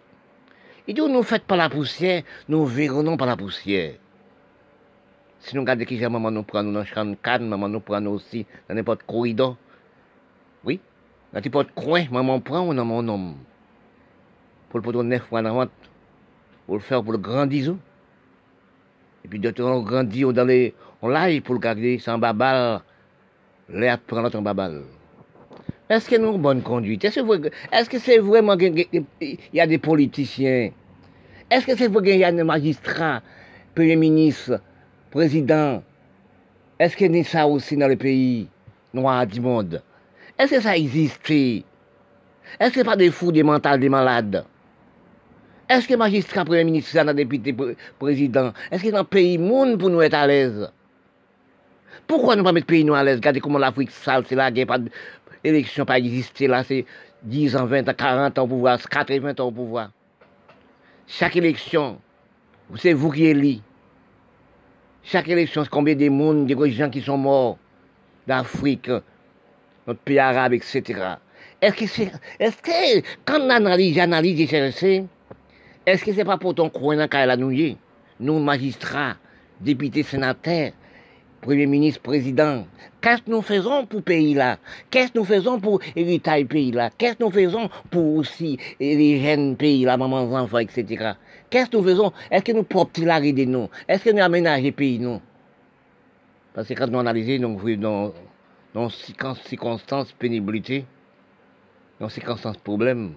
Ils disent, nous faites pas la poussière, nous verrons pas la poussière. Si nous regardons qui maman nous prend, nous dans le canne, maman nous prend aussi dans n'importe corridor. Oui. Dans tes portes coin, maman prend ou dans mon nom. Pour le poteau neuf fois dans la Pour le faire pour le grandir. Et puis de temps grandir dans les. On l'aille pour le garder sans babal. L'air prendre ton babal. Est-ce que nous avons bonne conduite? Est-ce que c'est vraiment qu'il y a des politiciens Est-ce que c'est y a des magistrats, premier ministre, président? Est-ce qu'il y a ça aussi dans le pays noir du monde? Est-ce que ça existe? Est-ce que ce pas des fous, des mentales, des malades? Est-ce que magistrat, premier ministre, ça, député, président? Est-ce que dans le pays monde pour nous être à l'aise? Pourquoi ne pas mettre le pays noir à l'aise? Regardez comment l'Afrique sale, c'est là, il n'y a pas d'élection pas existé là, c'est 10 ans, 20 ans, 40 ans au pouvoir, 80 ans au pouvoir. Chaque élection, c'est vous qui élevez. Chaque élection, c'est combien de monde, des gens qui sont morts d'Afrique, notre pays arabe, etc. Est-ce que c'est, est-ce que, quand on analyse, j'analyse est-ce que c'est pas pour ton coin dans nous, nous magistrats, députés, sénateurs, Premier ministre, président, qu'est-ce que nous faisons pour pays là? Qu'est-ce que nous faisons pour hériter pays là? Qu'est-ce que nous faisons pour aussi les jeunes pays là, mamans, enfants, etc. Qu'est-ce que nous faisons? Est-ce que nous la de nous Est-ce que nous aménageons pays nous? Parce que quand nous analysons, nous dans, dans circonstances pénibilité, dans circonstances problèmes,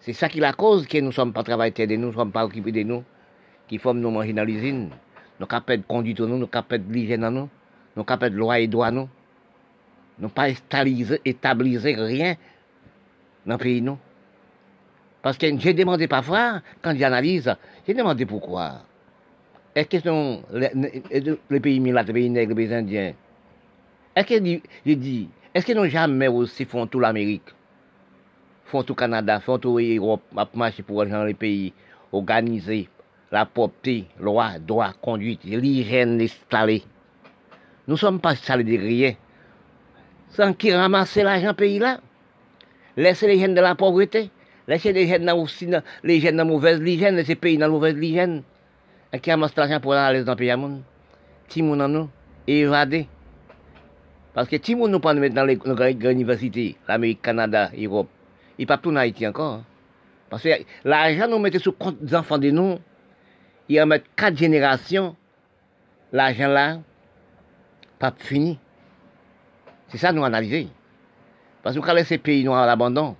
c'est ça qui est la cause que nous ne sommes pas travailleurs de nous, nous ne sommes pas occupés de nous, qui forment nos manger nous capables de conduite nous, capables de l'hygiène nous, nous capables de loi et droit nous. Nous pas établir rien dans le pays. Parce que j'ai demandé parfois, quand j'analyse, j'ai demandé pourquoi. Est-ce que les, pays milat, les pays nègres, les indiens Est-ce que j'ai dit, est-ce qu'ils jamais aussi font tout l'Amérique? Font tout Canada, font tout l'Europe, marcher pour les pays organisés, la propreté, loi, droit, conduite, l'hygiène installée. Nous ne sommes pas installés de rien. Sans qui ramasser l'argent pays là? Laissez les jeunes de la pauvreté? Laissez les jeunes aussi, les jeunes de mauvaise hygiène, laissez les pays dans la mauvaise hygiène. Et qui ramasse l'argent pour aller dans le pays à monde? Timoun en nous, évadé. Parce que Timoun nous nous mettre dans les grandes universités, l'Amérique, Canada, Europe. Il pas tout en Haïti encore. Hein. Parce que l'argent nous mettez sur compte des enfants de nous il va mettre quatre générations, l'argent là, pas fini. C'est ça nous analyser. Parce que nous laisser pays noirs à l'abandon.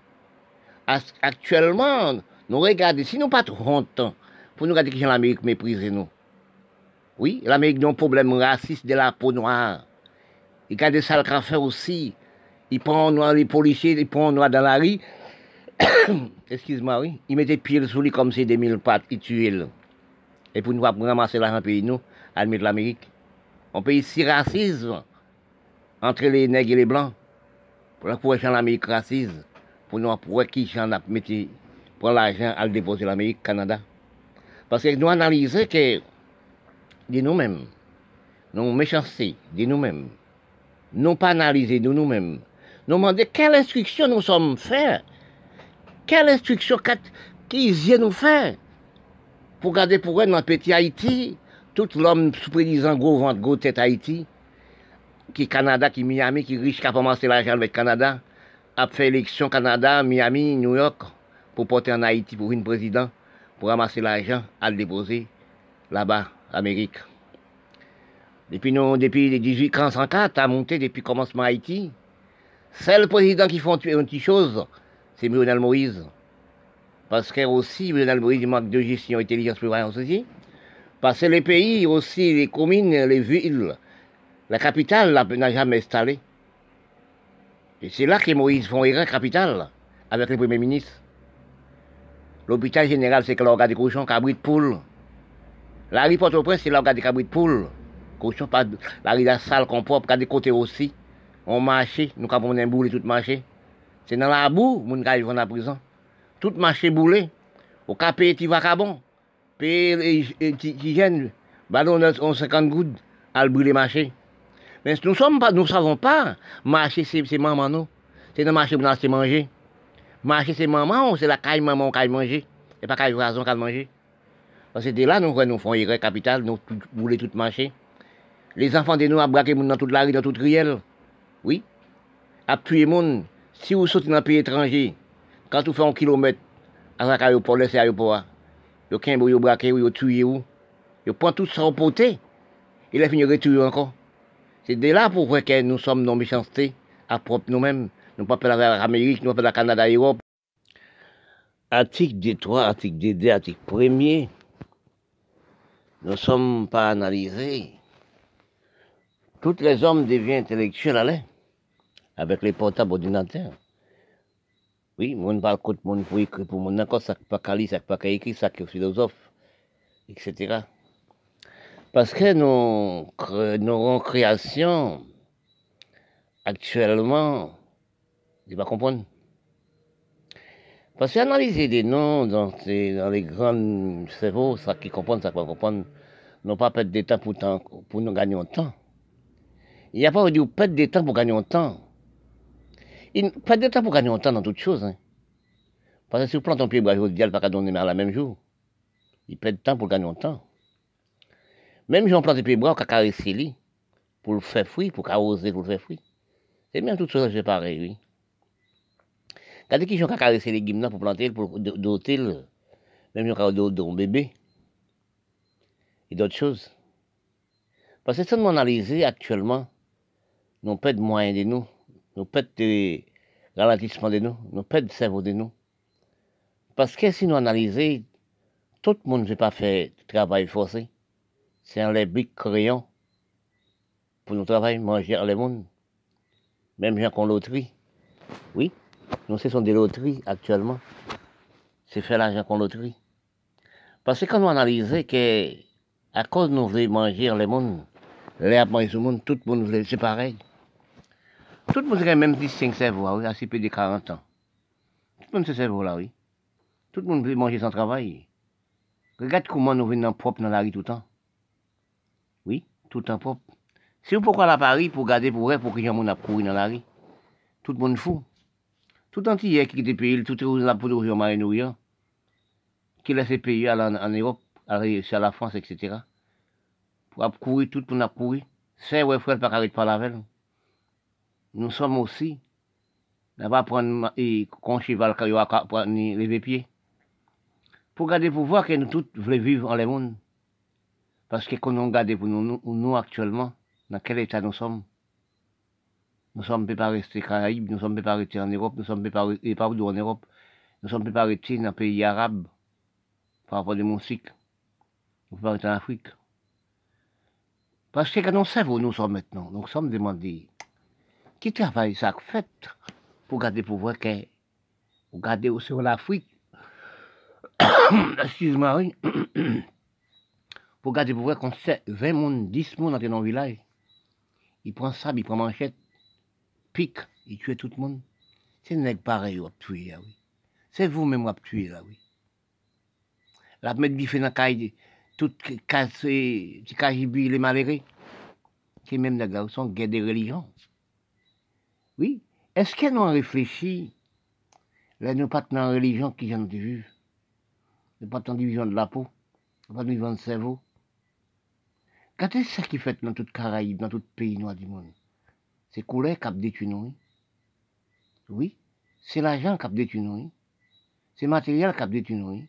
Actuellement, nous regardons, si nous pas trop honte, pour nous regarder que l'Amérique méprise nous. Oui, l'Amérique a un problème raciste de la peau noire. Il garde ça le faire aussi. Il prend noir les policiers, il prend noir dans la rue. Excuse-moi, oui. Il met des pieds sous lui comme c'est des mille pattes, il tue. Et pour nous ramasser l'argent pays, nous, de l'Amérique. On paye si racisme entre les nègres et les blancs. Pour la pouvoir l'Amérique raciste. Pour nous pouvoir qui j'en a mettre pour l'argent à le déposer l'Amérique, Canada. Parce que nous analysons que de nous-mêmes, nos méchancetés de nous-mêmes, nous pas analyser de nous-mêmes, nous demander quelle instruction nous sommes faits, quelle instruction qu'ils nous faire pour garder pour elle dans petit Haïti, tout l'homme sous-prédisant gros ventre, gros tête Haïti, qui Canada, qui Miami, qui riche, qui a commencé l'argent avec Canada, a fait élection Canada, Miami, New York, pour porter en Haïti pour une président, pour ramasser l'argent, à le déposer là-bas, Amérique. Depuis, nous, depuis 1804, a monté depuis le commencement Haïti. C'est le président qui font une petite chose, c'est Lionel Moïse. Parce que aussi, le Moïse manque de gestion, intelligence, prévoyance aussi. Parce que les pays aussi, les communes, les villes, la capitale n'a jamais installé. Et c'est là que Moïse font erreur capitale avec le Premier ministre. L'hôpital général, c'est que l'organe des cochons, cabri de poule. La rue Port-au-Prince, c'est l'organe des cabri de poule. Cochon, pas la rue de la salle qu'on propre, des côtés aussi. On marche, nous avons un boule tout marché. C'est dans la boue, nous vont à prison tout marché boulé. Au cas payer petit vacabon, payer les petits ballon de 50 gouttes, à le brûler marché. Mais nous sommes pas, nous savons pas, marché c'est maman nous. C'est le marché pour nous manger. Marché c'est maman, c'est la caille maman qui manger. C'est pas caille raison qui manger. Parce que là, nous, nous faisons une capitale, nous brûler tout marché. Les enfants de nous à braquer dans toute la rue, dans toute riel. Oui. ap tuye moun, si ou soti nan peyi etranji, kan tou fè an kilomet, an ak ayopor, lese ayopor, yo ken bo yo ou, yo tuye ou, yo pon tout sa opote, il a fini retuye ankon. Se de la pou kweke nou som non mechansete, aprop nou men, nou pa pe la Amerik, nou pa pe la Kanada, Europe. Atik D3, atik D2, atik premier, nou som pa analize, tout les hommes devient intellectuel alè, avèk les portables ordinateurs. Oui, moun pal koute moun pou ekri pou moun ankon, sak pa kali, sak pa ka ekri, sak yo filozof, etc. Paske nou ron kreasyon, aktuellement, di pa kompon. Paske analize de nou, dan le gran sevo, sak ki kompon, sak pa kompon, nou pa pet de tan pou nou ganyon tan. Il n'y a pas où perdre des temps pour gagner un temps. Il perdre des temps pour gagner un temps dans toutes choses. Hein. Parce que si vous plantez un pied bras il ne pas donner à la même jour. Il perd du temps pour gagner un temps. Même si on plante un pied bras, on peut caresser lui pour le faire fruit, pour arroser, pour le faire fruit. C'est bien toutes choses, c'est pareil, oui. Regardez qui ont caresser les légumes pour planter, pour doter, même si on doter un bébé. Et d'autres choses. Parce que ça, nous analyser actuellement, nous pas de moyens de nous, nous pas de ralentissement de nous, nous pas de cerveau de nous. Parce que si nous analysons, tout le monde ne veut pas faire travail forcé. C'est un les briques crayons pour nous travailler, manger les monde. Même gens qui ont loterie. Oui, nous ce sont des loteries actuellement. C'est faire l'argent qu'on loterie. Parce que quand nous analysons que à cause de nous voulons manger les monde, les manger tout le monde, tout le monde c'est pareil. Tout le monde a même 15 cerveaux, oui, à peu de 40 ans. Tout le monde se cerveau là, oui. Tout le monde veut manger sans travail. Regarde comment nous venons propre dans la rue tout le temps. Oui, tout le temps propre. Vous pourquoi à Paris pour garder pour vrai, pour que les gens couru dans la rue. Tout le monde fou. Tout entier qui était payé, tout est pour nous marier qui laisse payer en Europe, à la France, etc. Pour courir, tout le monde a couru. C'est ouais, frère, pas arrêter par la veille nous sommes aussi, n'a pas prendre un cheval prendre les pieds. Pour garder pour voir que nous tous voulons vivre en le monde. Parce que quand on pour nous, nous, actuellement, dans quel état nous sommes, nous sommes pas rester Caraïbes, nous sommes pas rester en Europe, nous sommes pas partout en Europe, nous sommes pas rester dans les pays arabes, par rapport à mon cycle. Nous sommes pas en Afrique. Parce que quand on sait où nous sommes maintenant, nous sommes demandés qui travaille ça fait pour garder pour garder l'Afrique? Excuse-moi, pour garder qu'on sait 20 monde, 10 personnes dans le village. Il prend ça, il prend manchette, pique, il tue tout le monde. C'est un pareil, tuer là, oui. C'est vous-même qui tué là, oui. La mettre biffé dans caille, tout cagibi, les malheureux. C'est même des garçons, guerre de religion. Oui. Est-ce qu'elles ont réfléchi Là, nous pas dans la religion qui viennent de vivre? Nous pas dans la division de la peau. Nous pas dans la division cerveau. Regardez ce qui fait dans toute Caraïbe, dans tout pays noir du monde? C'est couleur qui a détruit nous. Oui. C'est l'argent qui a détruit nous. C'est le matériel qui a détruit nous.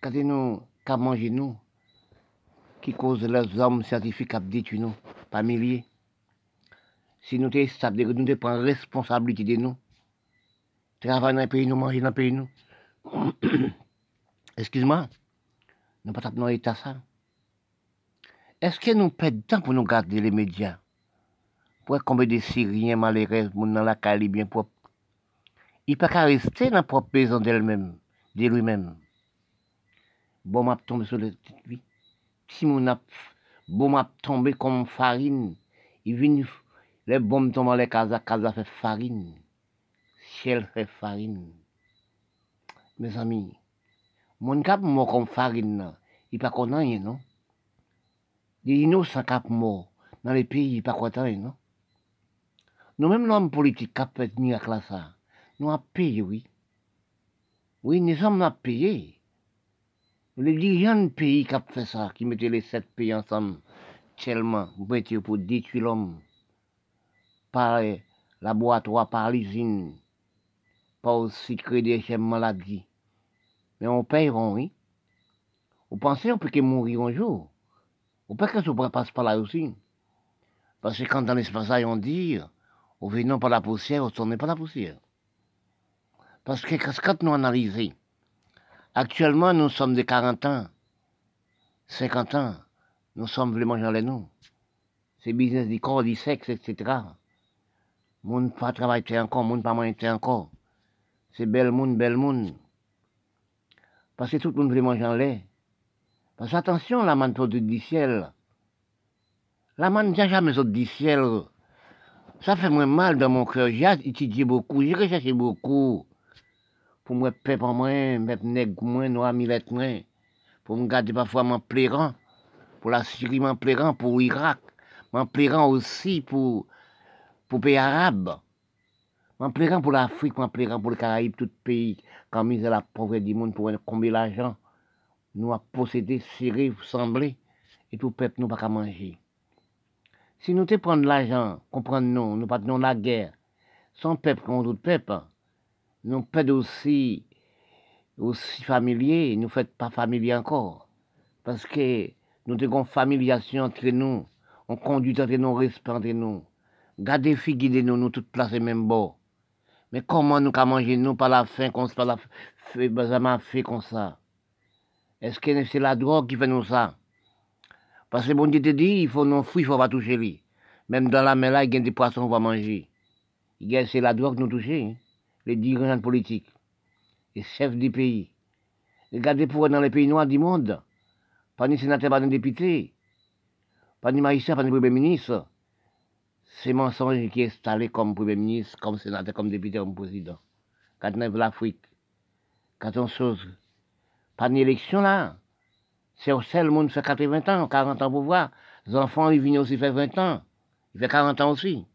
Regardez nous, qui a mangé nous, qui cause les hommes scientifiques qui détruit nous, par milliers? Si nous sommes stables, nous prendre responsabilité de nous. Travailler dans le pays, nous manger dans le pays, nous. Excuse-moi, nous ne pas dans l'état ça. Est-ce que nous perdons temps pour nous garder les médias? Pour combien de Syriens malheureux dans la Cali bien propre Il peut pas rester dans la propre maison d'elle-même, de lui-même. Bon, m'a sur le. Si mon bon m'a comme farine, il vient les bombes tombent dans les cases, casa fait farine. Ciel fait farine. Mes amis, mon cap mort comme farine, il pas content, non? Des innocents cap mort dans les pays, il pas content, non? Nous-mêmes, l'homme politique a fait ça, nous avons payé, oui. Oui, nous sommes payés. Les dirigeants du pays qui ont fait ça, qui mettaient les sept pays ensemble, tellement, pour détruire l'homme par laboratoire par l'usine, pas aussi créer des maladies. Mais on payera, oui. Vous pensez qu'on peut mourir un jour? Ou pas que ça passe par là aussi? Parce que quand dans l'espace, on dit, au venons par la poussière, on n'est pas la poussière. Parce que quand nous analysons, actuellement nous sommes de 40 ans, 50 ans, nous sommes vraiment gens les nous. C'est business du corps, du sexe, etc. Moun pas travailler encore, moun pas manger encore. C'est bel monde, bel monde. Parce que tout le monde veut manger en lait. Parce que attention, la manne du ciel. La manne n'a jamais autre du ciel. Ça fait moins mal dans mon cœur. J'ai étudié beaucoup, j'ai recherché beaucoup. Pour me en moins, mettre nègre moins, noir millette moins. Pour me garder parfois mon plairant. Pour la Syrie, mon plairant, pour l'Irak. Mon plairant aussi pour, pour pays arabes. Mon plairant pour l'Afrique, mon plairant pour les Caraïbes, tout pays. Quand mise à la pauvreté du monde pour combler l'argent nous a possédé, serré, semblé, et tout peuple nous pas qu'à manger. Si nous te prendre l'argent, comprendre nous, nous la guerre, sans peuple contre d'autres peuple, nous peuple aussi, aussi familier, nous faites pas familier encore. Parce que nous avons familiation entre nous, on conduit entre nous, respect entre nous. Gardez filles, guidez nous, nous toutes placer même bord. Mais comment nous qu'à manger nous par la faim, comme ça, la fait, fait comme ça? Est-ce que c'est la drogue qui fait nous ça? Parce que bon Dieu te dit, il faut non fouiller, il faut pas toucher. Même dans la mer là, il y a des poissons qu'on va manger. C'est la drogue qui nous touche, hein? les dirigeants politiques, les chefs du pays. Regardez pour dans les pays noirs du monde. Pas ni sénateur, pas ni député, pas ni magistrat, pas ni premier ministre. C'est mensonge qui est installé comme premier ministre, comme sénateur, comme député, comme président. Quand on est l'Afrique, quand on chose pas d'élection là. C'est au seul monde fait 80 ans, 40 ans pour voir. Les enfants, ils viennent aussi faire 20 ans. Ils font 40 ans aussi.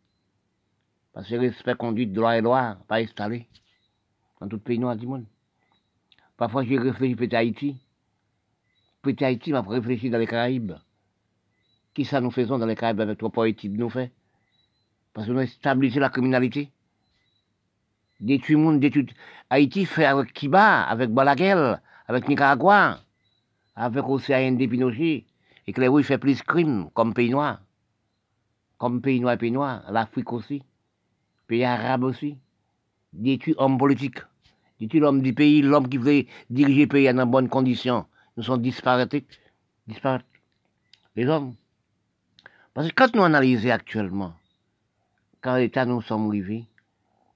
Parce que respect, conduite, droit et loi, pas installé. Dans tout pays noir du monde. Parfois, j'ai réfléchi peut-être à Haïti. Peut-être Haïti m'a réfléchi dans les Caraïbes. Qui ça nous faisons dans les Caraïbes avec trois politiques nous fait? Parce que nous stabilisé la criminalité. Détruit le monde, détruit. Haïti fait avec Kiba, avec Balaguer, avec Nicaragua, avec aussi AND Pinochet, et que les oui fait plus de crimes comme pays noir, comme pays noir et pays noir, l'Afrique aussi, pays arabe aussi, détruit hommes politiques, détruit l'homme du pays, l'homme qui voulait diriger le pays dans de bonnes conditions. Nous sommes disparatés, disparates, les hommes. Parce que quand nous analysons actuellement, quand l'État nous sommes arrivés,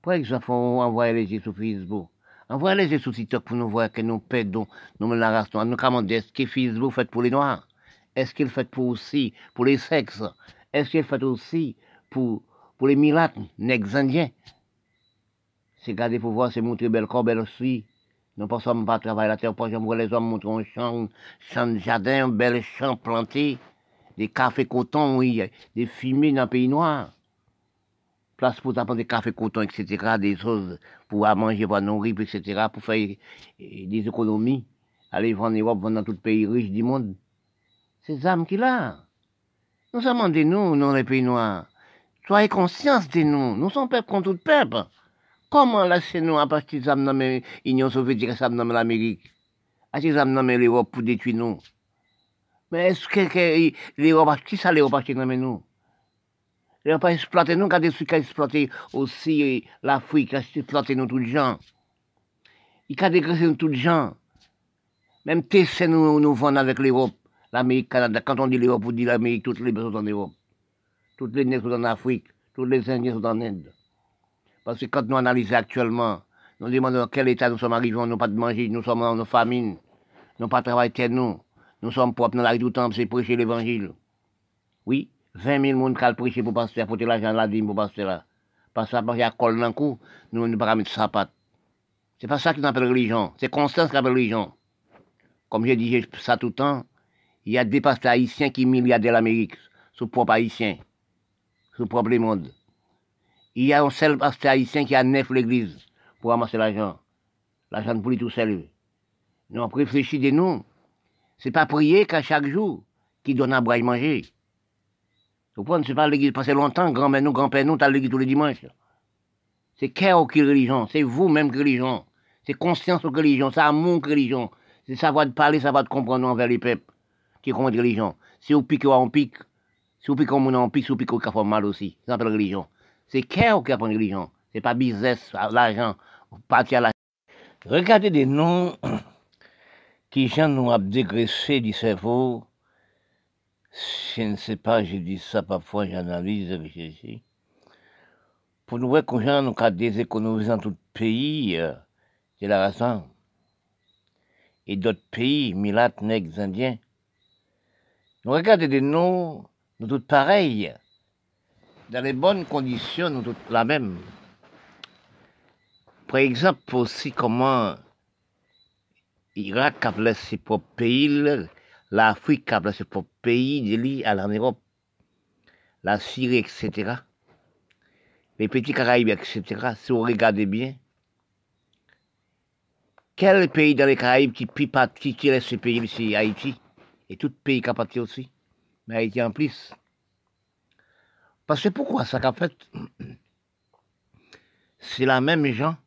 par exemple, on envoie les yeux sur Facebook, Envoyez les sous TikTok pour nous voir que nous perdons, nous la race noire. Nous commandons, est-ce que Facebook fait pour les Noirs? Est-ce qu'il fait pour aussi pour les sexes? Est-ce qu'il fait aussi pour, pour les milates, nègres indiens? C'est garder pour voir, c'est montrer belle corps, belle aussi. Nous ne pensons pas travailler la terre, pour voir les hommes montrer un champ, champ de jardin, un bel champ planté, des cafés coton, oui, des fumées dans le pays noir place pour apprendre des cafés coton, etc., des choses pour manger, pour nourrir, etc., pour faire eh, des économies, aller vendre en Europe, vendre dans tout pays riche du monde. C'est ça qu'il a. Nous sommes des nous, dans les pays noirs. Soyez conscients de nous. Nous sommes peuple contre tout peuple. Comment laisser nous à partir de l'Union soviétique, ça l'Amérique? À ce que l'Europe pour détruire nous? Mais est-ce que, l'Europe, qui ça l'Europe a nous? Ils n'ont pas exploité nous, quand ils ont exploité aussi l'Afrique, ils ont exploité nous tous les gens. Ils ont dégraissé nous tous les gens. Même TC nous, nous vendons avec l'Europe, l'Amérique, Canada. Quand on dit l'Europe, on dit l'Amérique, toutes les personnes sont en Europe. Toutes les nègres sont en Afrique, tous les Indiens sont en Inde. Parce que quand nous analysons actuellement, nous demandons dans quel état nous sommes arrivés, nous n'avons pas de manger, nous sommes en famine, nous n'avons pas de travail nous, nous sommes propres dans la rue tout le temps, c'est prêcher l'évangile. Oui, 20 000 personnes qui ont prêché pour passer, pour l'argent la dîme pour passer là. Parce qu'il y a col dans le cou, nous ne pas mettre sapat. C'est pas ça qu'on appelle religion, c'est Constance qui appelle religion. Comme j'ai dit ça tout le temps, il y a des pasteurs haïtiens qui milliardaient l'Amérique, sous propre haïtien, sous propre monde. Il y a un seul pasteur haïtien qui a neuf l'église pour ramasser l'argent. L'argent pour lui tout seul. Nous, on réfléchit de nous. C'est pas prier qu'à chaque jour qui donne à boire manger. Vous comprenez, c'est pas l'église passé longtemps, grand-mère nous, grand-père nous, t'as l'église tous les dimanches. C'est cœur qui religion, c'est vous-même qui religion, c'est conscience qui religion, c'est amour qui religion, c'est savoir de parler, savoir de comprendre envers les peuples qui comprennent religion. Si vous piquez on pique, si vous piquez on pique, si vous piquez on mal aussi, ça s'appelle religion. C'est cœur qui apprend religion, c'est pas business, l'argent, partir à la... Regardez des noms qui gens nous ont dégraissé du cerveau. Je ne sais pas, je dis ça parfois, j'analyse, réfléchis pour nous voir qu'on a déséconomisé dans tout le pays, euh, c'est la raison. Et d'autres pays, Milat, Nègres, Indiens. Nous regardons des noms, nous tous pareils. Dans les bonnes conditions, nous tous la même. Par exemple, aussi comment l'Irak a ses propres pays, l'Afrique a ses propres pays, à l'Europe, la Syrie, etc les petits Caraïbes, etc., si vous regardez bien, quel pays dans les Caraïbes qui peut qui tire ce pays, c'est Haïti, et tout pays qui a parti aussi, mais Haïti en plus. Parce que pourquoi ça qu'a fait C'est la même gens,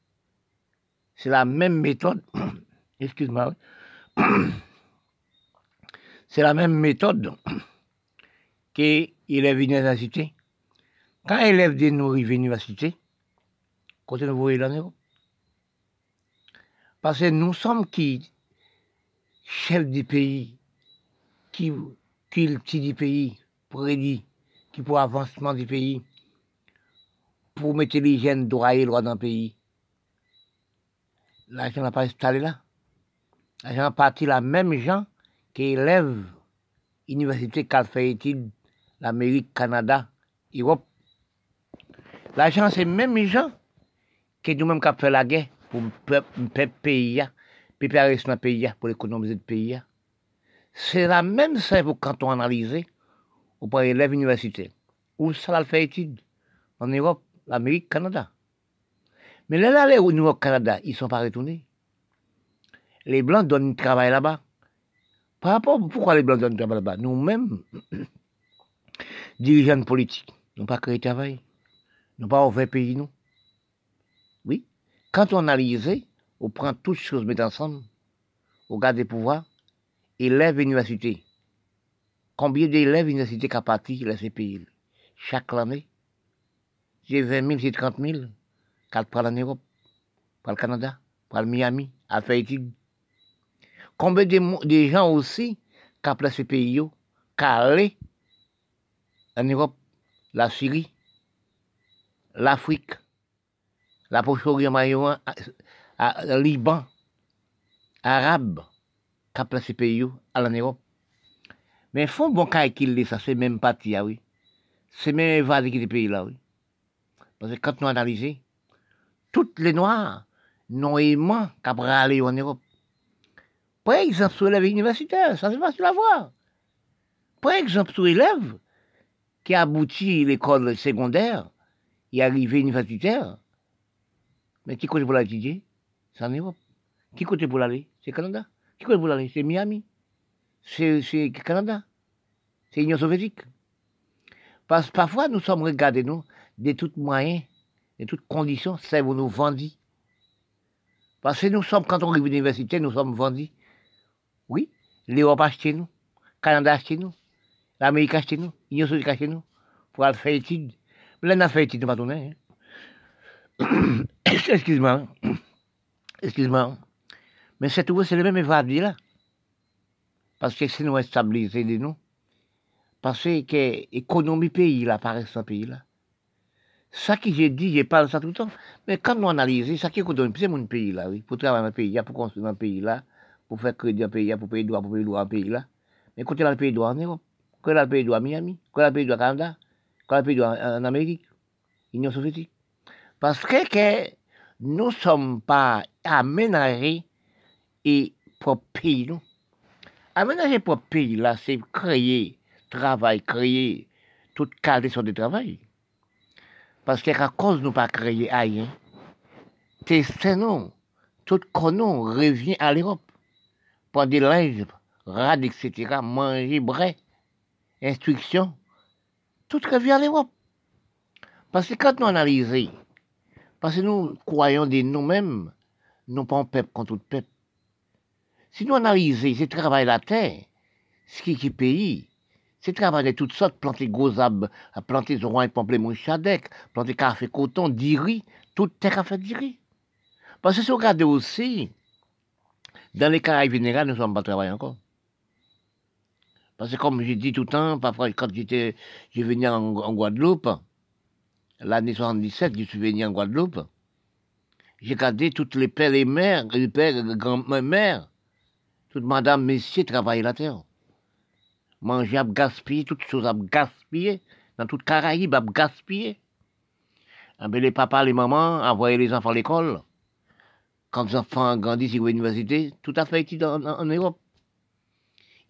c'est la même méthode, excuse-moi, c'est la même méthode à la cité quand élève de nous arrivent à l'université, quand nous voyons l'année, parce que nous sommes qui chefs du pays, qui, qui le du pays, qui pour avancement du pays, pour mettre l'hygiène droit et droit dans le pays. L'argent n'a pas installé là. L'argent a parti la même gens qui élèvent l'université qui fait études, l'Amérique, Canada, Europe. L'argent, c'est même les gens qui nous-mêmes qui fait la guerre pour le pays, préparer ce pays, pour économiser le pays. C'est la même chose quand on analyse, au point élève université. Où ça fait étude En Europe, l'Amérique, Canada. Mais là, là, au New Canada, ils ne sont pas retournés. Les Blancs donnent du travail là-bas. Par rapport, pourquoi les Blancs donnent du travail là-bas? Nous-mêmes, dirigeants politiques, n'ont pas créé travail. Nous pas ouvert pays, nous. Oui. Quand on analyse, on prend toutes choses, met ensemble, on garde des pouvoirs, élèves université. Combien d'élèves université qui parti ces pays? Chaque année, j'ai 20 000, j'ai 30 000 qui parlent en Europe, pour le Canada, pour le Miami, à faire études. Combien de, gens aussi qui ont ces pays, qui allaient en Europe, la Syrie, l'Afrique, la Proche-Orient, le Liban, Arabe, qui a placé pays à l'Europe. Mais font bon cas qu'il ça, c'est même parti, ah oui. C'est même évadé qui est pays là, oui. Parce que quand nous analysons, toutes les Noirs n'ont aimant qu'à aller en Europe. Par exemple, sur l'élève universitaire, ça c'est facile à voir. Par exemple, sur l'élève qui aboutit l'école secondaire, est arrivé universitaire. Mais qui côté pour l'étudier? C'est en Europe. Qui côté pour l'aller? C'est Canada. Qui côté pour l'aller? C'est Miami. C'est Canada. C'est l'Union soviétique. Parce que parfois, nous sommes regardés, nous, de tous moyens, de toutes conditions, c'est vous nous vendez. Parce que nous sommes, quand on arrive à l'université, nous sommes vendus. Oui, l'Europe a acheté nous, Canada a acheté nous, l'Amérique a acheté nous, l'Union soviétique a acheté nous, pour aller faire études. Là, n'a fait étude, pas tourné. Excuse-moi. Excuse-moi. Mais c'est tout, c'est le même évadé là. Parce que c'est nous stabiliser de nous. Parce que l'économie pays là, par ce pays là. Ça que j'ai dit, je parle ça tout le temps. Mais quand nous analysons, ça qui est c'est mon pays là, oui. Pour travailler dans le pays, pour construire dans le pays là, pour faire crédit le pays, pour payer droit, pour payer droit le pays là. Mais côté dans le pays droit en Europe, côté dans le pays droit à Miami, côté dans le pays droit au Canada, quand pays en Amérique, Union soviétique. Parce que, nous ne sommes pas aménagés et pour pays, nous. Aménager pour pays, là, c'est créer travail, créer toute qualité de travail. Parce qu'à cause de nous pas créer rien, c'est nous, tout nous revient à l'Europe. Des linges, rad, etc., manger, bref, instruction, tout revient à l'Europe. Parce que quand nous analysons Parce que nous croyons de nous-mêmes, non pas en peuple contre tout peuple. Si nous analysons ce travail la terre, ce qui est pays, c'est travailler de toutes sortes, planter gros arbres, planter roi pamplemousse chadec, planter café coton, diri, tout est café diri. Parce que si vous regardez aussi, dans les Caraïbes générales, nous ne sommes pas travaillés encore. Parce que comme j'ai dit tout le temps, parfois quand j'étais, je venais en, en Guadeloupe, l'année 77, je suis venu en Guadeloupe, j'ai regardé toutes les pères et mères, les pères et grand-mères, toutes madame, messieurs travaillaient la terre. Manger à gaspiller, toutes choses à gaspiller, dans toute Caraïbes à gaspiller. Ah ben, les papas, les mamans envoyaient les enfants à l'école. Quand les enfants grandissent à l'université, tout à fait ici en, en Europe.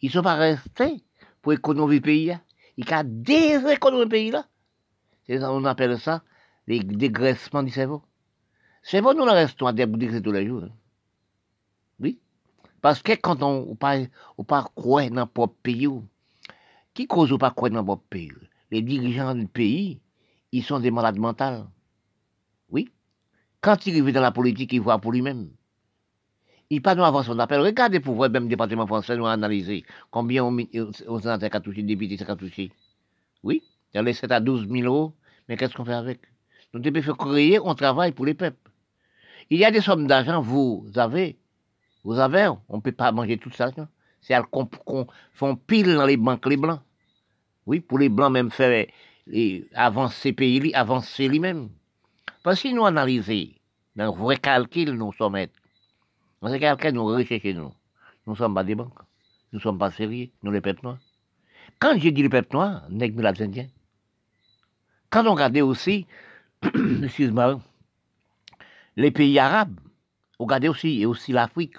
Ils ne sont pas restés pour économiser le pays. Hein. Ils ont déséconomisé le pays là. On appelle ça les dégraissements du cerveau. C'est bon, nous restons à dégraisser tous les jours. Hein. Oui. Parce que quand on ne pas, pas croit dans notre pays, qui cause ou pas croire dans notre pays? Les dirigeants du pays, ils sont des malades mentaux. Quand ils arrivent dans la politique, ils voient pour lui-même. Il pas nous avant son appel. Regardez pour voir, même le département français nous analyser combien on, a touché, députés a touché. Oui, il y a les 7 à 12 000 euros, mais qu'est-ce qu'on fait avec? Nous devons faire créer, on travaille pour les peuples. Il y a des sommes d'argent, vous avez, vous avez, on ne peut pas manger tout ça. C'est elles qu'on font pile dans les banques, les blancs. Oui, pour les blancs, même faire avancer pays, avancer lui-même. Parce que nous analysons, dans un vrai calcul, nous sommes parce que quelqu'un nous recherche nous. Nous ne sommes pas des banques. Nous ne sommes pas sérieux, nous les peuples noirs. Quand j'ai dit les peuples noirs, n'est que les Indiens. Quand on regardait aussi, excuse-moi, les pays arabes, on regardait aussi, et aussi l'Afrique.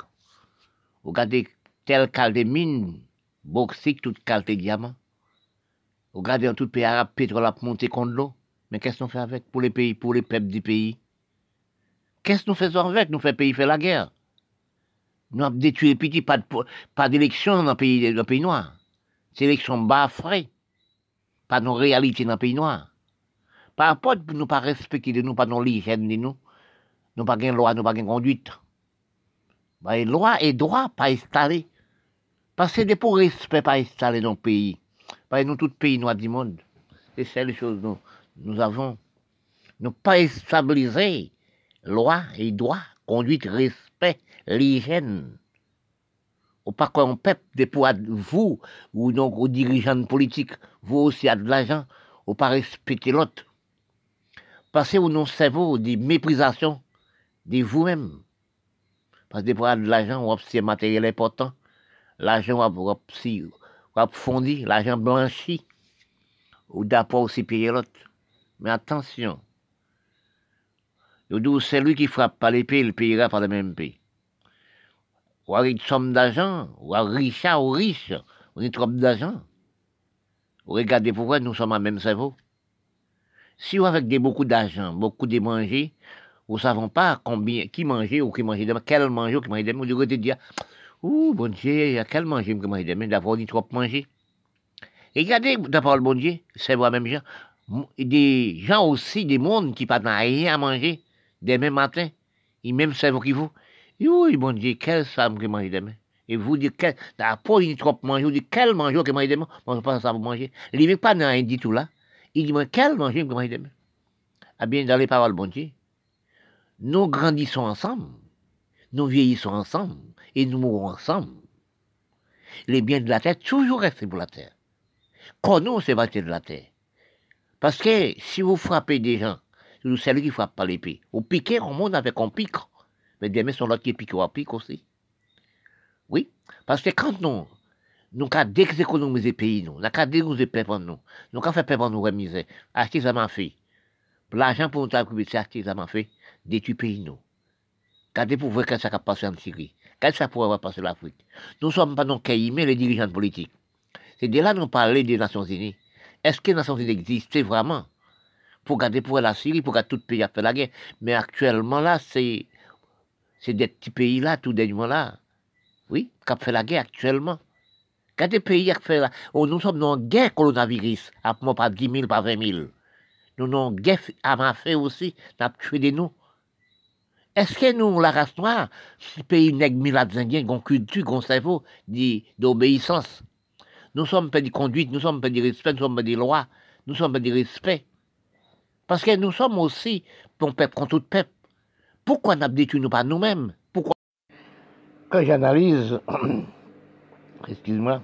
On regardait telle qualité mine, bauxite, toute qualité diamant. On regardait dans tout pays arabe, pétrole a monté contre l'eau. Mais qu'est-ce qu'on fait avec pour les pays, pour les peuples du pays? Qu'est-ce que nous faisons avec Nous faisons pays faire la guerre? Nous avons détruit pas, pas d'élection dans le pays, dans le pays noir. C'est l'élection bas frais. Pas nos réalités dans le pays noir. Par rapport à nous pas respecter de nous, pas nos l'hygiène de nous. Nous pas de loi, nous pas de conduite. Bah, loi et droit pas installés. Parce que c'est pour respect pas installé dans le pays. Parce que nous, tout pays noir du monde. C'est ça les choses nous, nous avons. Nous pas stabiliser loi et droit, conduite, respect l'hygiène. Ou pas qu'on peuple pour vous, ou donc aux dirigeants politiques, vous aussi à de l'argent, ou pas respecter l'autre. Parce que nos cerveau des méprisations de vous-même. Parce que pour de l'argent, ou c'est matériel important, l'argent va si, fondi, l'argent blanchi, ou d'apport aussi payer l'autre. Mais attention, c'est lui qui frappe par l'épée, il payera par le même pays ou avec une somme d'argent, ou à richard ou riche, on est trop d'argent. Regardez pourquoi nous sommes à même cerveau. Si vous avez beaucoup d'argent, beaucoup de manger, vous ne savez pas combien, qui manger ou qui manger quel manger ou qui manger demain, vous devez dire, ouh, bon Dieu, quel manger qui manger demain, d'avoir dit trop manger. regardez, d'abord le bon Dieu, c'est vous même gens. Des gens aussi, des mondes qui n'ont rien à manger, demain matin, ils même savent qui vous. Oui, bon Dieu, quelle femme qui mange demain Et vous dites, quel, d'abord, il trop manger, vous dites, quel manger qui mange demain Moi, je pense ça vous manger. Il n'est pas dans rien dit tout là. Il dit, quel manger qui mange demain Ah bien, dans les paroles, bon Dieu, nous grandissons ensemble, nous vieillissons ensemble, et nous mourrons ensemble. Les biens de la terre, toujours restent pour la terre. Quand nous, c'est de la terre. Parce que si vous frappez des gens, c'est celui qui frappe pas l'épée. Au piquer, on monte avec un pic mais demain sont là qui piquent à pique aussi. Oui, parce que quand nous, nous avons déséconomiser le pays, nous, avons déséconomiser le peuple, nous, avons fait peuple nous remise, acheter ça m'a fait. L'argent pour nous avoir c'est acheter ça m'a fait, détruire pays, nous. Regardez pour voir qu'est-ce qui a passé en Syrie. Qu'est-ce que ça pourrait passer en Afrique. Nous ne sommes pas non mais les dirigeants politiques. C'est de là que nous parlons des Nations Unies. Est-ce que les Nations Unies existent vraiment? Pour garder pour la Syrie, pour garder tout le pays à faire la guerre Mais actuellement, là, c'est des petits pays-là, tout dernièrement là, oui, qui ont fait la guerre actuellement. Des pays qui fait la oh, nous sommes dans une guerre coronavirus, à pas 10 000, pas 20 000. Nous sommes en guerre à fait aussi, nous avons tué des nous. Est-ce que nous, la race noire, ce pays nègre milades indiens, qu'on culture, qu'on cerveau d'obéissance, nous sommes pas de conduite, nous sommes pas de respect, nous sommes pas des lois, nous sommes pas de respect. Parce que nous sommes aussi pour peuple contre tout peuple. Pourquoi n'abdétons-nous pas nous-mêmes Pourquoi Quand j'analyse, excuse-moi,